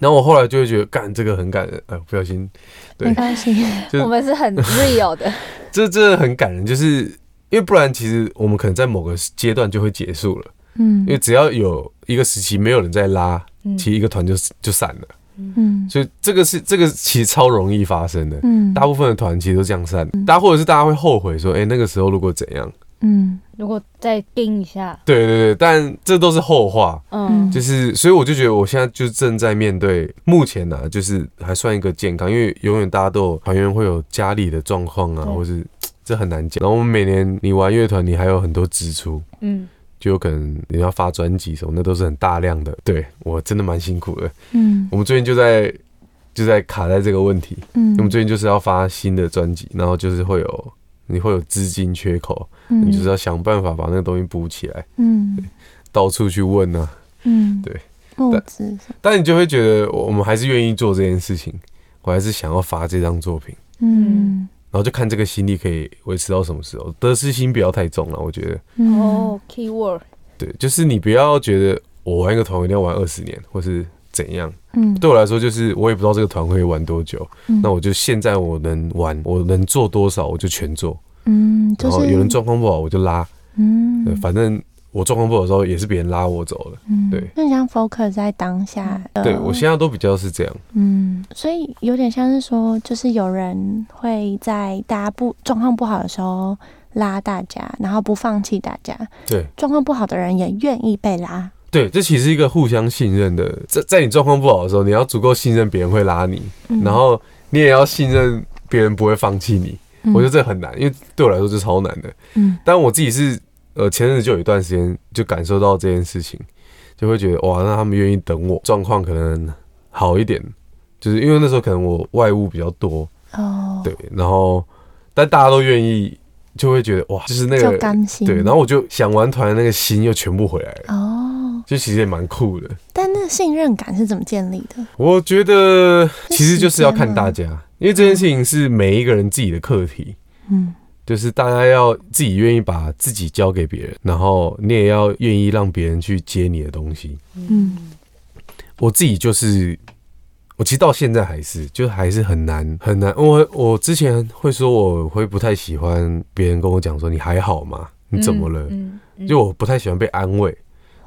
然后我后来就会觉得，干这个很感人，哎，不小心，对。没关系，我们是很 real 的，这真的很感人，就是因为不然，其实我们可能在某个阶段就会结束了，嗯。因为只要有一个时期没有人在拉，嗯。其实一个团就就散了，嗯。所以这个是这个其实超容易发生的。嗯。大部分的团其实都这样散，大家或者是大家会后悔说，哎、那个时候如果怎样？嗯。如果再盯一下，对对对，但这都是后话。嗯。就是，所以我就觉得我现在就正在面对目前呢、就是还算一个健康，因为永远大家都有团员会有家里的状况啊，或是这很难讲。然后我们每年你玩乐团，你还有很多支出，嗯就有可能你要发专辑什么，那都是很大量的。对我真的蛮辛苦的。嗯。我们最近就在就就在卡在这个问题。嗯。我们最近就是要发新的专辑，然后就是会有你会有资金缺口，嗯。你就是要想办法把那个东西补起来，嗯。到处去问啊。嗯，对，但，但你就会觉得我们还是愿意做这件事情，我还是想要发这张作品，嗯然后就看这个心力可以维持到什么时候。得失心不要太重了，我觉得。嗯哦，keyword，对，就是你不要觉得我玩一个团一定要玩二十年，或是怎样。嗯，对我来说，就是我也不知道这个团会玩多久，嗯那我就现在我能玩，我能做多少我就全做。嗯，就是然后有人状况不好我就拉，嗯，反正我状况不好的时候也是别人拉我走的。嗯对就像 focus 在当下的，对我现在都比较是这样。嗯，所以有点像是说，就是有人会在大家不状况不好的时候拉大家，然后不放弃大家；对状况不好的人也愿意被拉。对，这其实是一个互相信任的。在在你状况不好的时候，你要足够信任别人会拉你，嗯然后你也要信任别人不会放弃你。嗯我觉得这很难，因为对我来说是超难的。嗯但我自己是呃前阵子就有一段时间就感受到这件事情，就会觉得哇，那他们愿意等我，状况可能好一点，就是因为那时候可能我外务比较多，哦，对，然后但大家都愿意，就会觉得哇，就是那个对，然后我就想玩团的那个心又全部回来了，哦，就其实也蛮酷的。但那个信任感是怎么建立的？我觉得其实就是要看大家，因为这件事情是每一个人自己的课题。嗯就是大家要自己愿意把自己交给别人，然后你也要愿意让别人去接你的东西。嗯我自己就是，我其实到现在还是，就还是很难很难。我我之前会说我会不太喜欢别人跟我讲说你还好吗？你怎么了？嗯，嗯就我不太喜欢被安慰，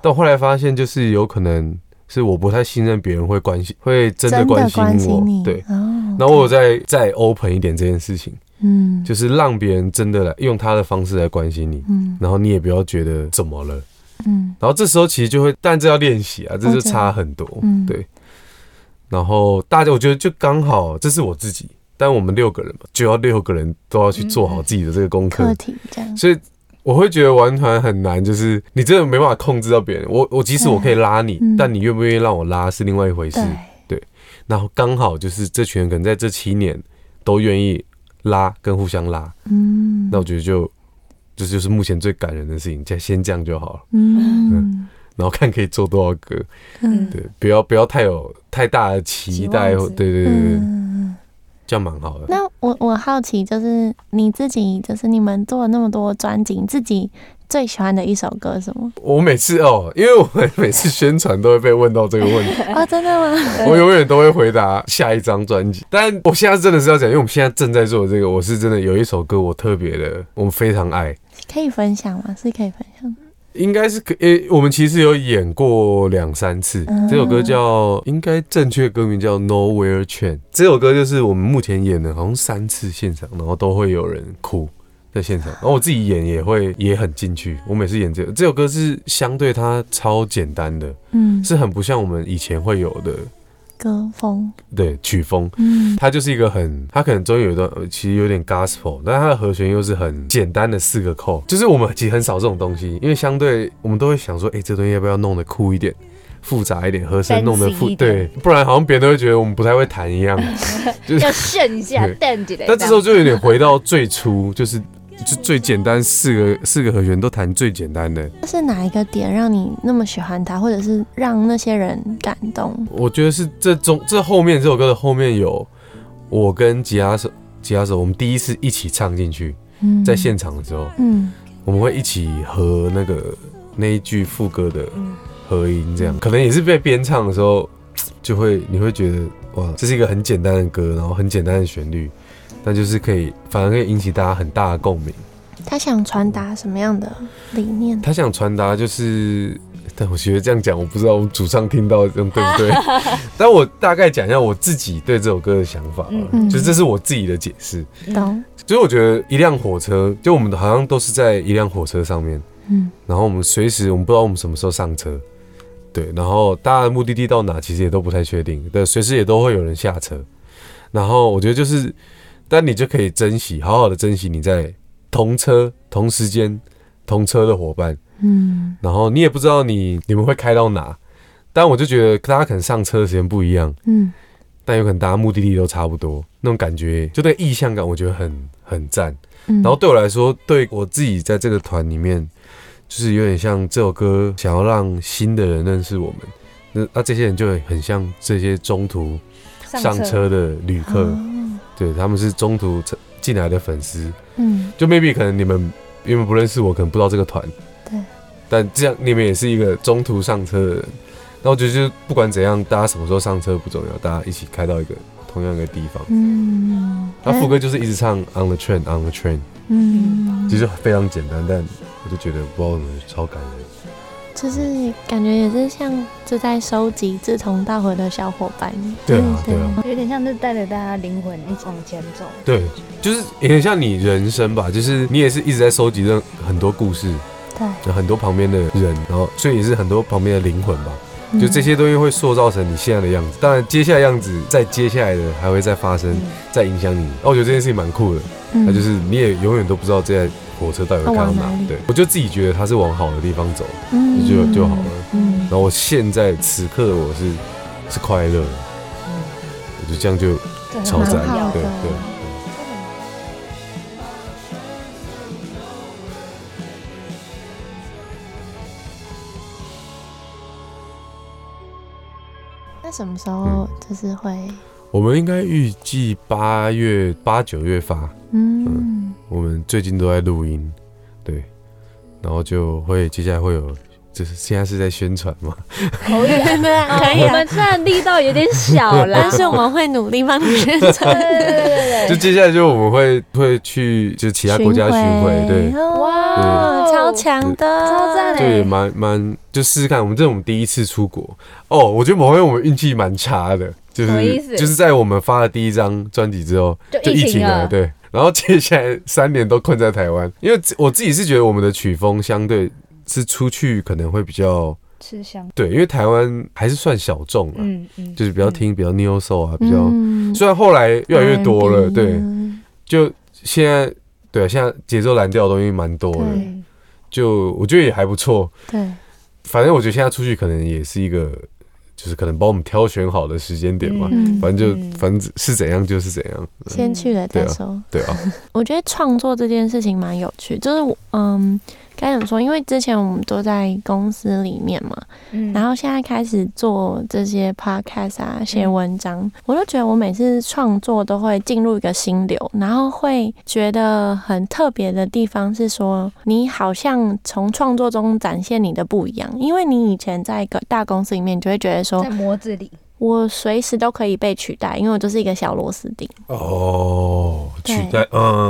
但我后来发现就是有可能是我不太信任别人会关心，会真的关心我。对，哦，然后我有再再 open 一点这件事情，嗯。就是让别人真的来用他的方式来关心你。嗯。然后你也不要觉得怎么了，嗯。然后这时候其实就会，但这要练习啊，这就差很多，嗯。对。然后大家，我觉得就刚好，这是我自己，但我们六个人嘛，就要六个人都要去做好自己的这个功课，课题这样，所以我会觉得玩团很难，就是你真的没办法控制到别人。我我即使我可以拉你，嗯。但你愿不愿意让我拉是另外一回事。对，然后刚好就是这群人可能在这七年都愿意拉跟互相拉，嗯，那我觉得就这就是目前最感人的事情，先先这样就好了。嗯。然后看可以做多少个，嗯。对，不要不要太有太大的期待，对对对对，嗯。这样蛮好的。那我我好奇，就是你自己，就是你们做了那么多专辑，你自己最喜欢的一首歌是什么？我每次哦，因为我们每次宣传都会被问到这个问题，哦，真的吗？我永远都会回答下一张专辑。但我现在真的是要讲，因为我们现在正在做这个，我是真的有一首歌我特别的，我们非常爱，可以分享吗？是可以分享的。应该是可诶、我们其实有演过两三次。嗯这首歌叫，应该正确歌名叫《Nowhere Train》。这首歌就是我们目前演的，好像三次现场，然后都会有人哭在现场，然后我自己演也会也很进去。我每次演这个这首歌是相对它超简单的，嗯，是很不像我们以前会有的歌风。对曲风。嗯它就是一个很，它可能中间有一段呃其实有点 gospel，但它的和弦又是很简单的四个扣，就是我们其实很少这种东西，因为相对我们都会想说，哎、这东西要不要弄得酷一点、复杂一点，和声弄得复对，不然好像别人都会觉得我们不太会弹一样。就是要炫一下。但这时候就有点回到最初，就是就最简单四个四个和弦都弹最简单的。是哪一个点让你那么喜欢它，或者是让那些人感动？我觉得是这中这后面这首歌的后面有我跟吉他手吉他手，我们第一次一起唱进去，嗯，在现场的时候。嗯我们会一起和那个那一句副歌的嗯合音，这样可能也是被编唱的时候，就会你会觉得哇，这是一个很简单的歌，然后很简单的旋律，但就是可以反而可以引起大家很大的共鸣。他想传达什么样的理念？他想传达就是，但我觉得这样讲，我不知道我们主唱听到这样对不对，但我大概讲一下我自己对这首歌的想法吧，嗯就是这是我自己的解释。懂？就是我觉得一辆火车，就我们好像都是在一辆火车上面。嗯然后我们随时我们不知道我们什么时候上车，对，然后大家的目的地到哪其实也都不太确定，对，随时也都会有人下车。然后我觉得就是，但你就可以珍惜，好好的珍惜你在同车、同时间、同车的伙伴。嗯然后你也不知道你你们会开到哪，但我就觉得大家可能上车的时间不一样，嗯但有可能大家目的地都差不多，那种感觉，就那个意向感，我觉得很很赞。嗯然后对我来说，对我自己在这个团里面，就是有点像这首歌想要让新的人认识我们。那那这些人就会很像这些中途上车的旅客，哦对他们是中途进来的粉丝，嗯。就 maybe 可能你们因为不认识我，可能不知道这个团，对，但这样你们也是一个中途上车的人。那我觉得就不管怎样，大家什么时候上车不重要，大家一起开到一个同样一个地方。嗯，那副歌就是一直唱 On the train, On the train，嗯，其实非常简单，但我就觉得不知道怎么超感人。就是感觉也是像就在收集志同道合的小伙伴。对对啊有点像是带着大家灵魂一起往前走。对，就是有点像你人生吧，就是你也是一直在收集着很多故事，对，有很多旁边的人，然后所以也是很多旁边的灵魂吧。嗯就这些东西会塑造成你现在的样子。当然，接下来样子在接下来的还会再发生，嗯再影响你。哦，我觉得这件事情蛮酷的，嗯那就是你也永远都不知道这台火车到底会开到哪。对，我就自己觉得它是往好的地方走，嗯。就就好了。嗯。然后我现在此刻的我是是快乐的，我就这样就超赞蛮好。对对。那什么时候就是会？我们应该预计八月八九月发，嗯我们最近都在录音，对，然后就会接下来会有，就是现在是在宣传嘛，口语对啊可以啊，我们虽然力道有点小啦，但是我们会努力帮你宣传。对对对对就接下来就我们会会去就其他国家巡回，对，哇，超强的，超赞对也蛮蛮就试试看，我们这是我们第一次出国。哦，我觉得某方面我们运气蛮差的，就是就是在我们发了第一张专辑之后就疫情了对，然后接下来三年都困在台湾，因为我自己是觉得我们的曲风相对是出去可能会比较吃香。对，因为台湾还是算小众啊，嗯嗯，就是比较听比较 neo soul 啊，比较嗯。虽然后来越来越多了对，嗯就现在对啊，现在节奏蓝调的东西蛮多的，就我觉得也还不错。对，反正我觉得现在出去可能也是一个，就是可能帮我们挑选好的时间点嘛。嗯反正就嗯反正是怎样就是怎样，先去了再对啊说。对啊，我觉得创作这件事情蛮有趣，就是嗯，该怎么说？因为之前我们都在公司里面嘛，嗯然后现在开始做这些 podcast 啊，写文章，我就觉得我每次创作都会进入一个心流，然后会觉得很特别的地方是说，你好像从创作中展现你的不一样，因为你以前在一个大公司里面，你就会觉得说在模子里，我随时都可以被取代，因为我就是一个小螺丝钉。哦，取代，嗯，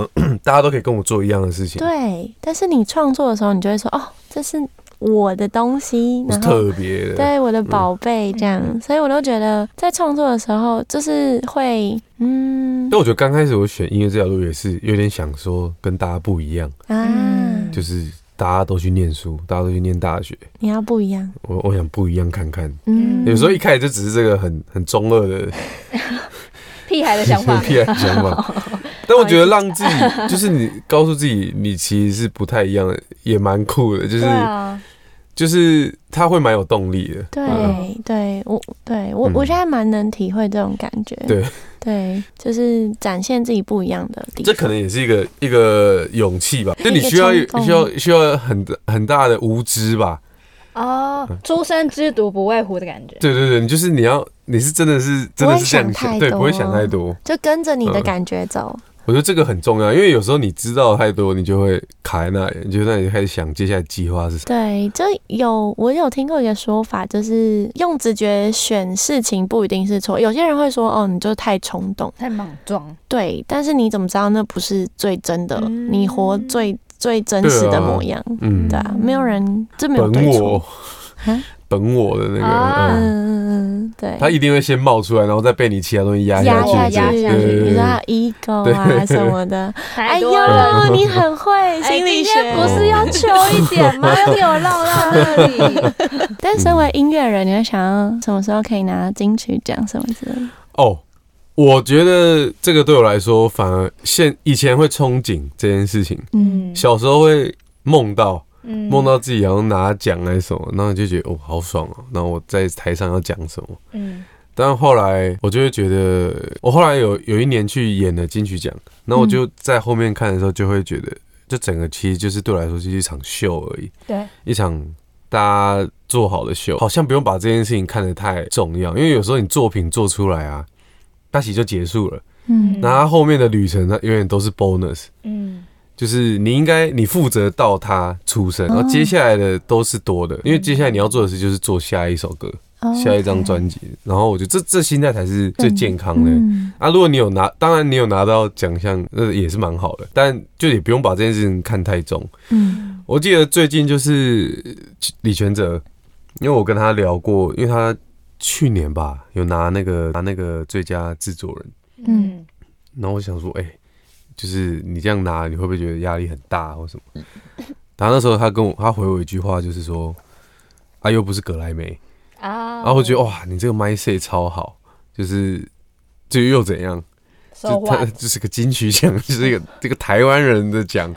大家都可以跟我做一样的事情，对，但是你创作的时候，你就会说，哦，这是我的东西，是然后特别的，对我的宝贝这样，嗯。所以我都觉得在创作的时候，就是会，嗯。但我觉得刚开始我选音乐这条路也是有点想说跟大家不一样，啊，嗯就是大家都去念书，大家都去念大学，你要不一样，我我想不一样看看。嗯，有时候一开始就只是这个很很中二的 屁孩的想法，屁孩的想法，但我觉得让自己 就是你告诉自己你其实是不太一样的，也蛮酷的，就是啊，就是他会蛮有动力的。对、嗯。对，我对我、嗯。我现在蛮能体会这种感觉，对。对，就是展现自己不一样的地方，这可能也是一个一个勇气吧，就你需要需要需要很很大的无知吧。哦，初生之犊不畏虎的感觉，对对对，你就是你要你是真的是真的是这样想，对，不会想太多不会想太多。就跟着你的嗯。感觉走，我觉得这个很重要，因为有时候你知道太多，你就会卡在那里，你就在那里开始想接下来计划是什么。对，就有我有听过一个说法，就是用直觉选事情不一定是错。有些人会说，哦，你就太冲动，太莽撞，对，但是你怎么知道那不是最真的？嗯。你活最最真实的模样，嗯。对，啊，没有人这没有本对错，啊 本我的那个，啊嗯，嗯嗯嗯，对，他一定会先冒出来，然后再被你其他东西压压下去，下去，对对对你知道 ego 啊什么的，哎呦。，你很会 哎心理学，不是要求一点吗？又给我绕到那里。但身为音乐人，你会想要什么时候可以拿金曲奖什么之类的？哦，我觉得这个对我来说，反而现以前会憧憬这件事情，嗯小时候会梦到嗯。梦到自己好像拿奖还是什么，然后你就觉得哦好爽哦，然后我在台上要讲什么，嗯。但后来我就会觉得，我后来有有一年去演了金曲奖，然后我就在后面看的时候，就会觉得，这整个其实就是对我来说就是一场秀而已，对，一场大家做好的秀，好像不用把这件事情看得太重要，因为有时候你作品做出来啊，那其实就结束了，嗯。那它后面的旅程它永远都是 bonus。嗯就是你应该你负责到他出生，然后接下来的都是多的，因为接下来你要做的事就是做下一首歌、哦下一张专辑，然后我觉得这这心态才是最健康的。嗯。啊，如果你有拿，当然你有拿到奖项，那也是蛮好的，但就也不用把这件事情看太重。嗯。我记得最近就是李全哲，因为我跟他聊过，因为他去年吧有拿那个拿那个最佳制作人，嗯。然后我想说，哎、就是你这样拿，你会不会觉得压力很大或什么？然后那时候他跟我，他回我一句话，就是说，啊，又不是格莱美。啊，然后我觉得，哇，你这个 mindset 超好，就是至于又怎样？就他就是个金曲奖，就 是一个这个台湾人的奖。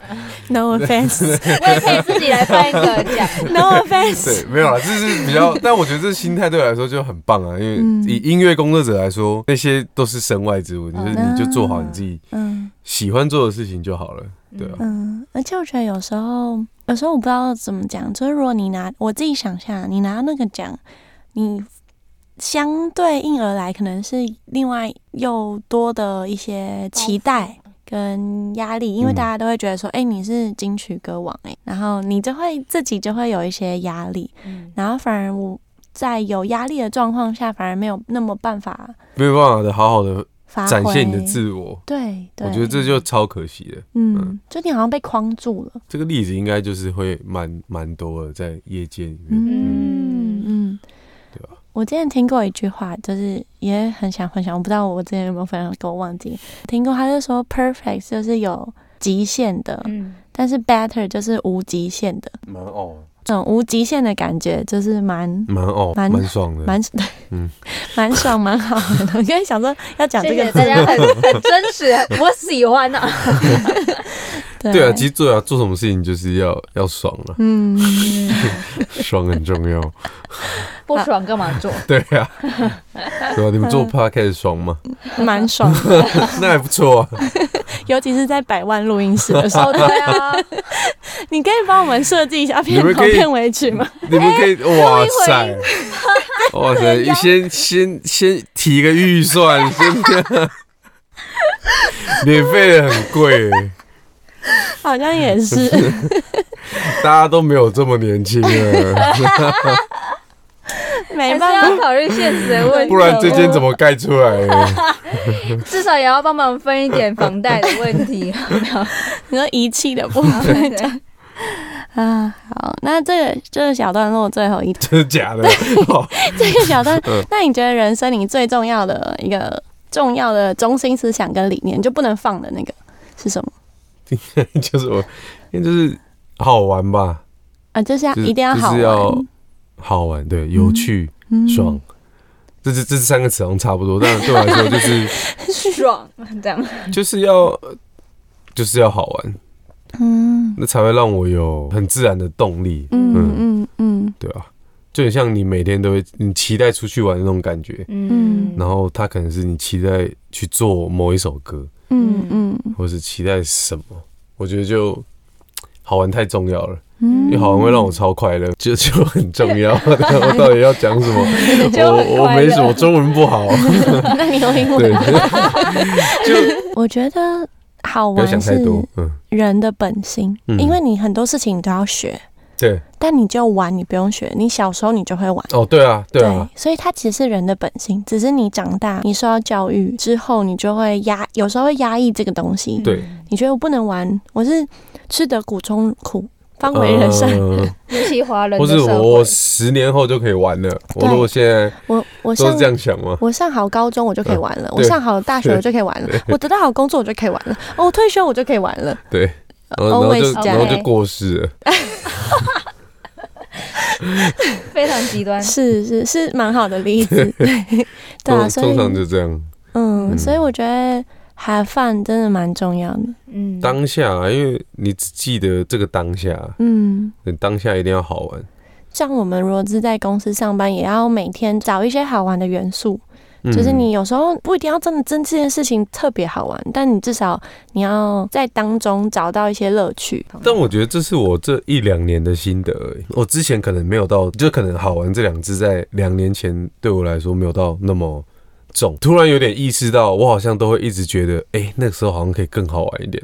，no offense，no 我也可以自己来办一个奖，No offense，对，没有啦，这是比较，但我觉得这心态对我来说就很棒啊，因为嗯。以音乐工作者来说，那些都是身外之物，就是你就做好你自己嗯。喜欢做的事情就好了，对啊。嗯，而且我觉得有时候，有时候我不知道怎么讲，就是如果你拿我自己想象，你拿到那个奖，你相对应而来，可能是另外又多的一些期待跟压力，因为嗯大家都会觉得说，哎、你是金曲歌王、哎，然后你就会自己就会有一些压力，嗯。然后反而我在有压力的状况下，反而没有那么办法没有办法的好好的，展现你的自我，对，对，我觉得这就超可惜的。嗯，就你好像被框住了，这个例子应该就是会蛮蛮多的，在业界里面。嗯？我之前听过一句话，就是也很想分享，我不知道我之前有没有分享过，我忘记。听过，他就说 perfect 就是有极限的，嗯但是 better 就是无极限的。蛮哦，这种无极限的感觉，就是蛮蛮哦，蛮蛮爽的。蛮对，嗯 蛮爽蛮好的。我刚才想说要讲这个大家很很真实，我喜欢啊，对对啊，其实做啊做什么事情就是要要爽了，嗯，爽很重要。不爽干嘛做？对啊，对啊？你们做 podcast 爽吗？蛮爽的，那还不错啊。尤其是在百万录音室的时候哦，，对啊，你可以帮我们设计一下片头你们可以片尾曲吗？你们可以，哇塞，哇塞，你先先先提个预算，先免费的很贵欸，好像也是。大家都没有这么年轻了，没办法，考虑现实的问题，不然这间怎么盖出来？至少也要帮忙分一点房贷的问题。你说遗弃的部分这样啊，好，那这个这个小段落最后一真的假的？哦这个小段嗯，那你觉得人生你最重要的一个重要的中心思想跟理念，就不能放的那个是什么 就是我，因为就是好玩吧，啊？就是要一定要好就是要玩，好玩，对，有趣、嗯。爽，这是这是三个词好像差不多，但对我来说就是 爽，这样。就是要就是要好玩，嗯。那才会让我有很自然的动力，嗯。嗯嗯。对啊、就很像你每天都会你期待出去玩的那种感觉，嗯。然后它可能是你期待去做某一首歌，嗯嗯。或是期待什么，我觉得就好玩太重要了，嗯。因为好玩会让我超快乐，就 就很重要。我到底要讲什么？我我没什么，中文不好，那你有英文？对，我觉得好玩是人的本性，嗯。因为你很多事情你都要学，对，但你就玩，你不用学。你小时候你就会玩。哦，对啊，对啊，所以它其实是人的本性，只是你长大，你受到教育之后，你就会压，有时候会压抑这个东西。对，你觉得我不能玩，我是吃得苦中苦，方为人上。呃尤其华人或是我，十年后就可以玩了。我对如果现在我我都是这样想吗？我上好高中我就可以玩了，我上好大学我就可以玩了，我得到好工作我就可以玩了，哦，我退休我就可以玩了。对，然后 Always 就这样然后就过世了。非常极端。是是是蛮好的例子，对对啊，所通通常就这样。嗯，嗯所以我觉得 have fun 真的蛮重要的。嗯，当下啊，因为你只记得这个当下，嗯，你当下一定要好玩。像我们如果是在公司上班，也要每天找一些好玩的元素，嗯就是你有时候不一定要真的真这件事情特别好玩，但你至少你要在当中找到一些乐趣。但我觉得这是我这一两年的心得而已。我之前可能没有到，就可能好玩这两字在两年前对我来说没有到那么重。突然有点意识到，我好像都会一直觉得，哎、那个时候好像可以更好玩一点。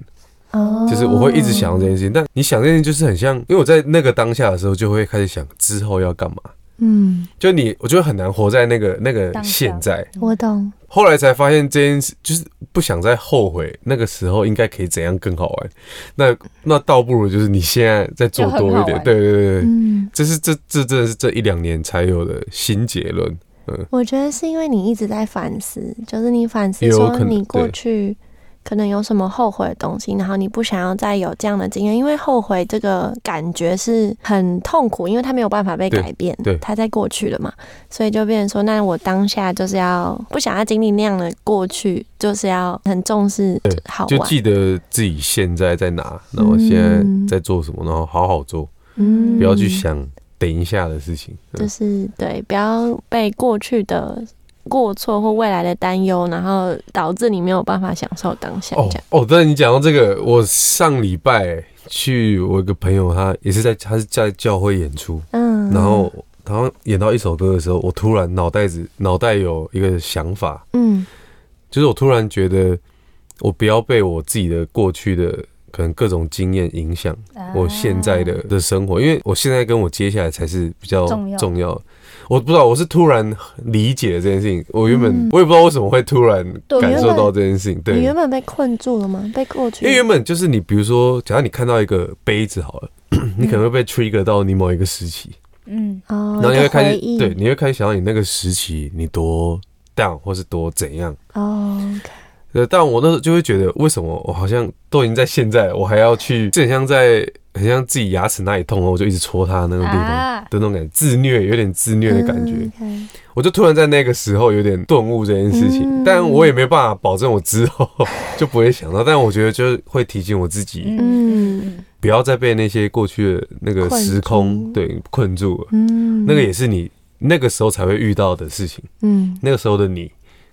哦就是我会一直想到这件事情，但你想这件事情就是很像，因为我在那个当下的时候就会开始想之后要干嘛。嗯，就你，我觉得很难活在那个那个现在。我懂。后来才发现这件事，就是不想再后悔那个时候应该可以怎样更好玩。那那倒不如就是你现在再做多一点。对对对对，嗯，这是这这真的是这一两年才有的新结论。嗯我觉得是因为你一直在反思，就是你反思说有可能你过对去可能有什么后悔的东西，然后你不想要再有这样的经验，因为后悔这个感觉是很痛苦，因为它没有办法被改变，对。它在过去了嘛，所以就变成说，那我当下就是要不想要经历那样的过去，就是要很重视好就记得自己现在在哪，然后现在在做什么，然后好好做，嗯。不要去想等一下的事情。嗯。就是对，不要被过去的过错或未来的担忧，然后导致你没有办法享受当下哦。哦，对，你讲到这个，我上礼拜去我一个朋友，他也是在他是在教会演出，嗯，然后他好像演到一首歌的时候，我突然脑袋子脑袋有一个想法，嗯就是我突然觉得我不要被我自己的过去的可能各种经验影响我现在的的生活，因为我现在跟我接下来才是比较重要重要的。我不知道，我是突然理解了这件事情。我原本、嗯我也不知道为什么会突然感受到这件事情。对，你原本被困住了吗？被过去？因为原本就是你，比如说，假如你看到一个杯子好了，你可能会被 trigger 到你某一个时期，嗯哦，然后你会开始对，你会开始想到你那个时期你多 down 或是多怎样。哦呃，但我那时候就会觉得，为什么我好像都已经在现在了，我还要去，就很像在，很像自己牙齿那里痛，然后我就一直戳它那个地方啊的那种感觉，自虐，有点自虐的感觉。嗯我就突然在那个时候有点顿悟这件事情，嗯但我也没办法保证我之后 就不会想到，但我觉得就是会提醒我自己，嗯不要再被那些过去的那个困时空住对困住了，嗯那个也是你那个时候才会遇到的事情。嗯那个时候的你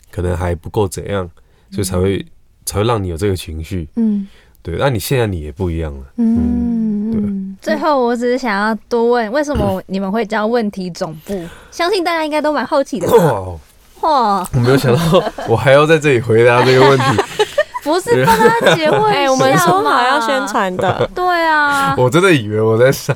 可能还不够怎样，所以才会才会让你有这个情绪。嗯对，那你现在你也不一样了。嗯，对嗯最后，我只是想要多问，为什么 你们会叫问题总部？相信大家应该都蛮好奇的吧？哇，哇，我没有想到 我还要在这里回答这个问题，不是帮他结婚，哎，我们说好要宣，传的，对啊，我真的以为我在上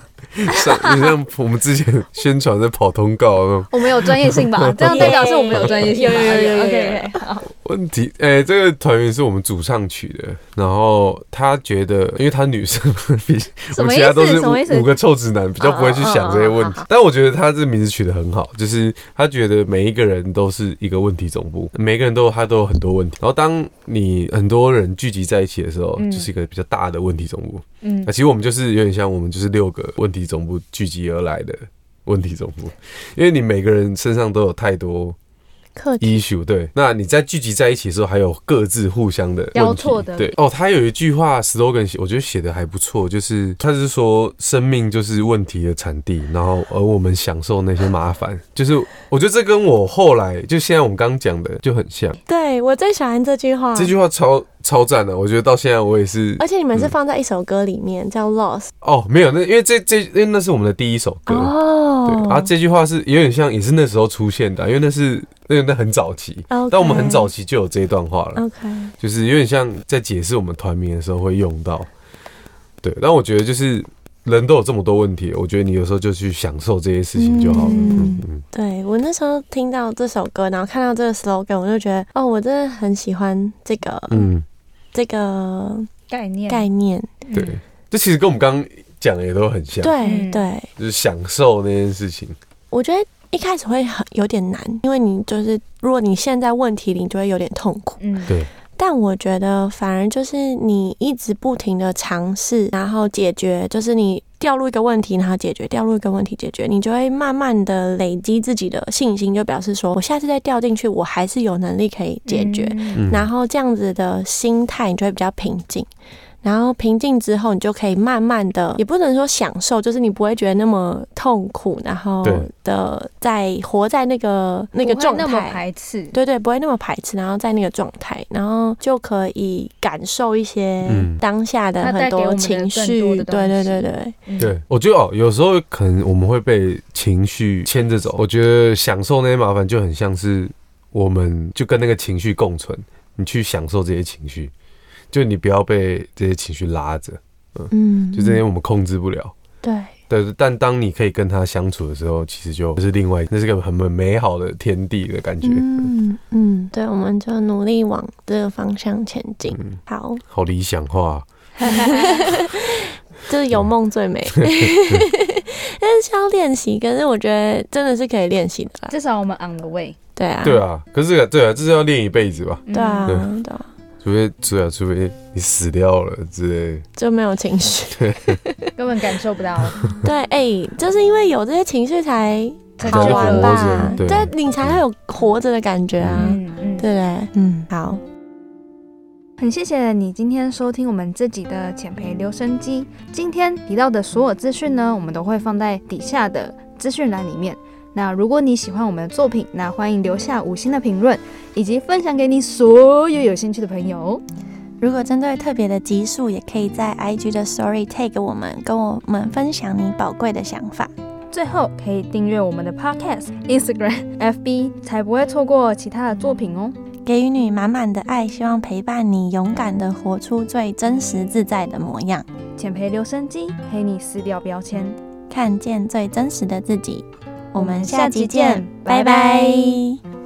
上，你像我们之前宣传在跑通告那种我们有专业性吧？这样代表是我们有专业性吧。有有有有有有 OK，好，问题。哎、这个团员是我们主唱取的，然后他觉得，因为他女生比我？们其他都是五五？个臭直男，比较不会去想这些问题。但我觉得他这名字取得很好，就是他觉得每一个人都是一个问题总部，每个人都有他都有很多问题。然后当你很多人聚集在一起的时候，嗯就是一个比较大的问题总部。嗯那其实我们就是有点像我们就是六个问题总部聚集而来的问题总部，因为你每个人身上都有太多课题 issue，对，那你在聚集在一起的时候，还有各自互相的问题。交错的对。哦。他有一句话 slogan 写，我觉得写的还不错，就是他是说生命就是问题的产地，然后而我们享受那些麻烦，就是我觉得这跟我后来就现在我们刚刚讲的就很像，对我最喜欢这句话，这句话超超赞的，我觉得到现在我也是而且你们是放在一首歌里面，叫《Lost》哦，没有那因为这这因为那是我们的第一首歌。哦，对，啊，这句话是有点像，也是那时候出现的啊，因为那是那那很早期，OK。但我们很早期就有这一段话了，OK，就是有点像在解释我们团名的时候会用到。对，但我觉得就是人都有这么多问题，我觉得你有时候就去享受这些事情就好了。嗯。嗯嗯，对我那时候听到这首歌，然后看到这个 slogan，我就觉得哦，我真的很喜欢这个、嗯，这个概念。概念。对，这其实跟我们刚刚讲的也都很像，对嗯。对，就是享受那件事情。我觉得一开始会很有点难，因为你就是如果你现在问题里，你就会有点痛苦。嗯，对，但我觉得反而就是你一直不停的尝试，然后解决，就是你掉入一个问题，然后解决，掉入一个问题解决，你就会慢慢的累积自己的信心，就表示说我下次再掉进去，我还是有能力可以解决。然后这样子的心态，你就会比较平静。然后平静之后，你就可以慢慢的，也不能说享受，就是你不会觉得那么痛苦，然后的在活在那个那个状不会那么态。排斥。对对，不会那么排斥，然后在那个状态，然后就可以感受一些嗯当下的很多情绪。对对对对，嗯对，我觉得哦，有时候可能我们会被情绪牵着走。我觉得享受那些麻烦就很像是我们就跟那个情绪共存，你去享受这些情绪，就你不要被这些情绪拉着，嗯，就这些我们控制不了。对，对，但当你可以跟他相处的时候，其实就就是另外，那是个很美好的天地的感觉。嗯嗯，对，我们就努力往这个方向前进。嗯，好，好理想化。就是有梦最美，但是需要练习。可是我觉得真的是可以练习的啦。至少我们 on the way。对啊，对啊，可是这个对啊，这是要练一辈子吧？对啊，对对啊，除非除啊，除非你死掉了之类的。就没有情绪。根本感受不到。对，哎、就是因为有这些情绪才才好玩吧对对，你才会有活着的感觉啊，嗯嗯，对不对？嗯，好，很谢谢你今天收听我们这集的浅培留声机。今天提到的所有资讯呢，我们都会放在底下的资讯栏里面。那如果你喜欢我们的作品，那欢迎留下五星的评论，以及分享给你所有有兴趣的朋友。如果针对特别的集数，也可以在 IG 的 Story tag 我们，跟我们分享你宝贵的想法。最后可以订阅我们的 Podcast、Instagram、FB，才不会错过其他的作品哦。给予你满满的爱，希望陪伴你勇敢的活出最真实自在的模样，浅培留声机陪你撕掉标签。看见最真实的自己。我们下期见拜拜。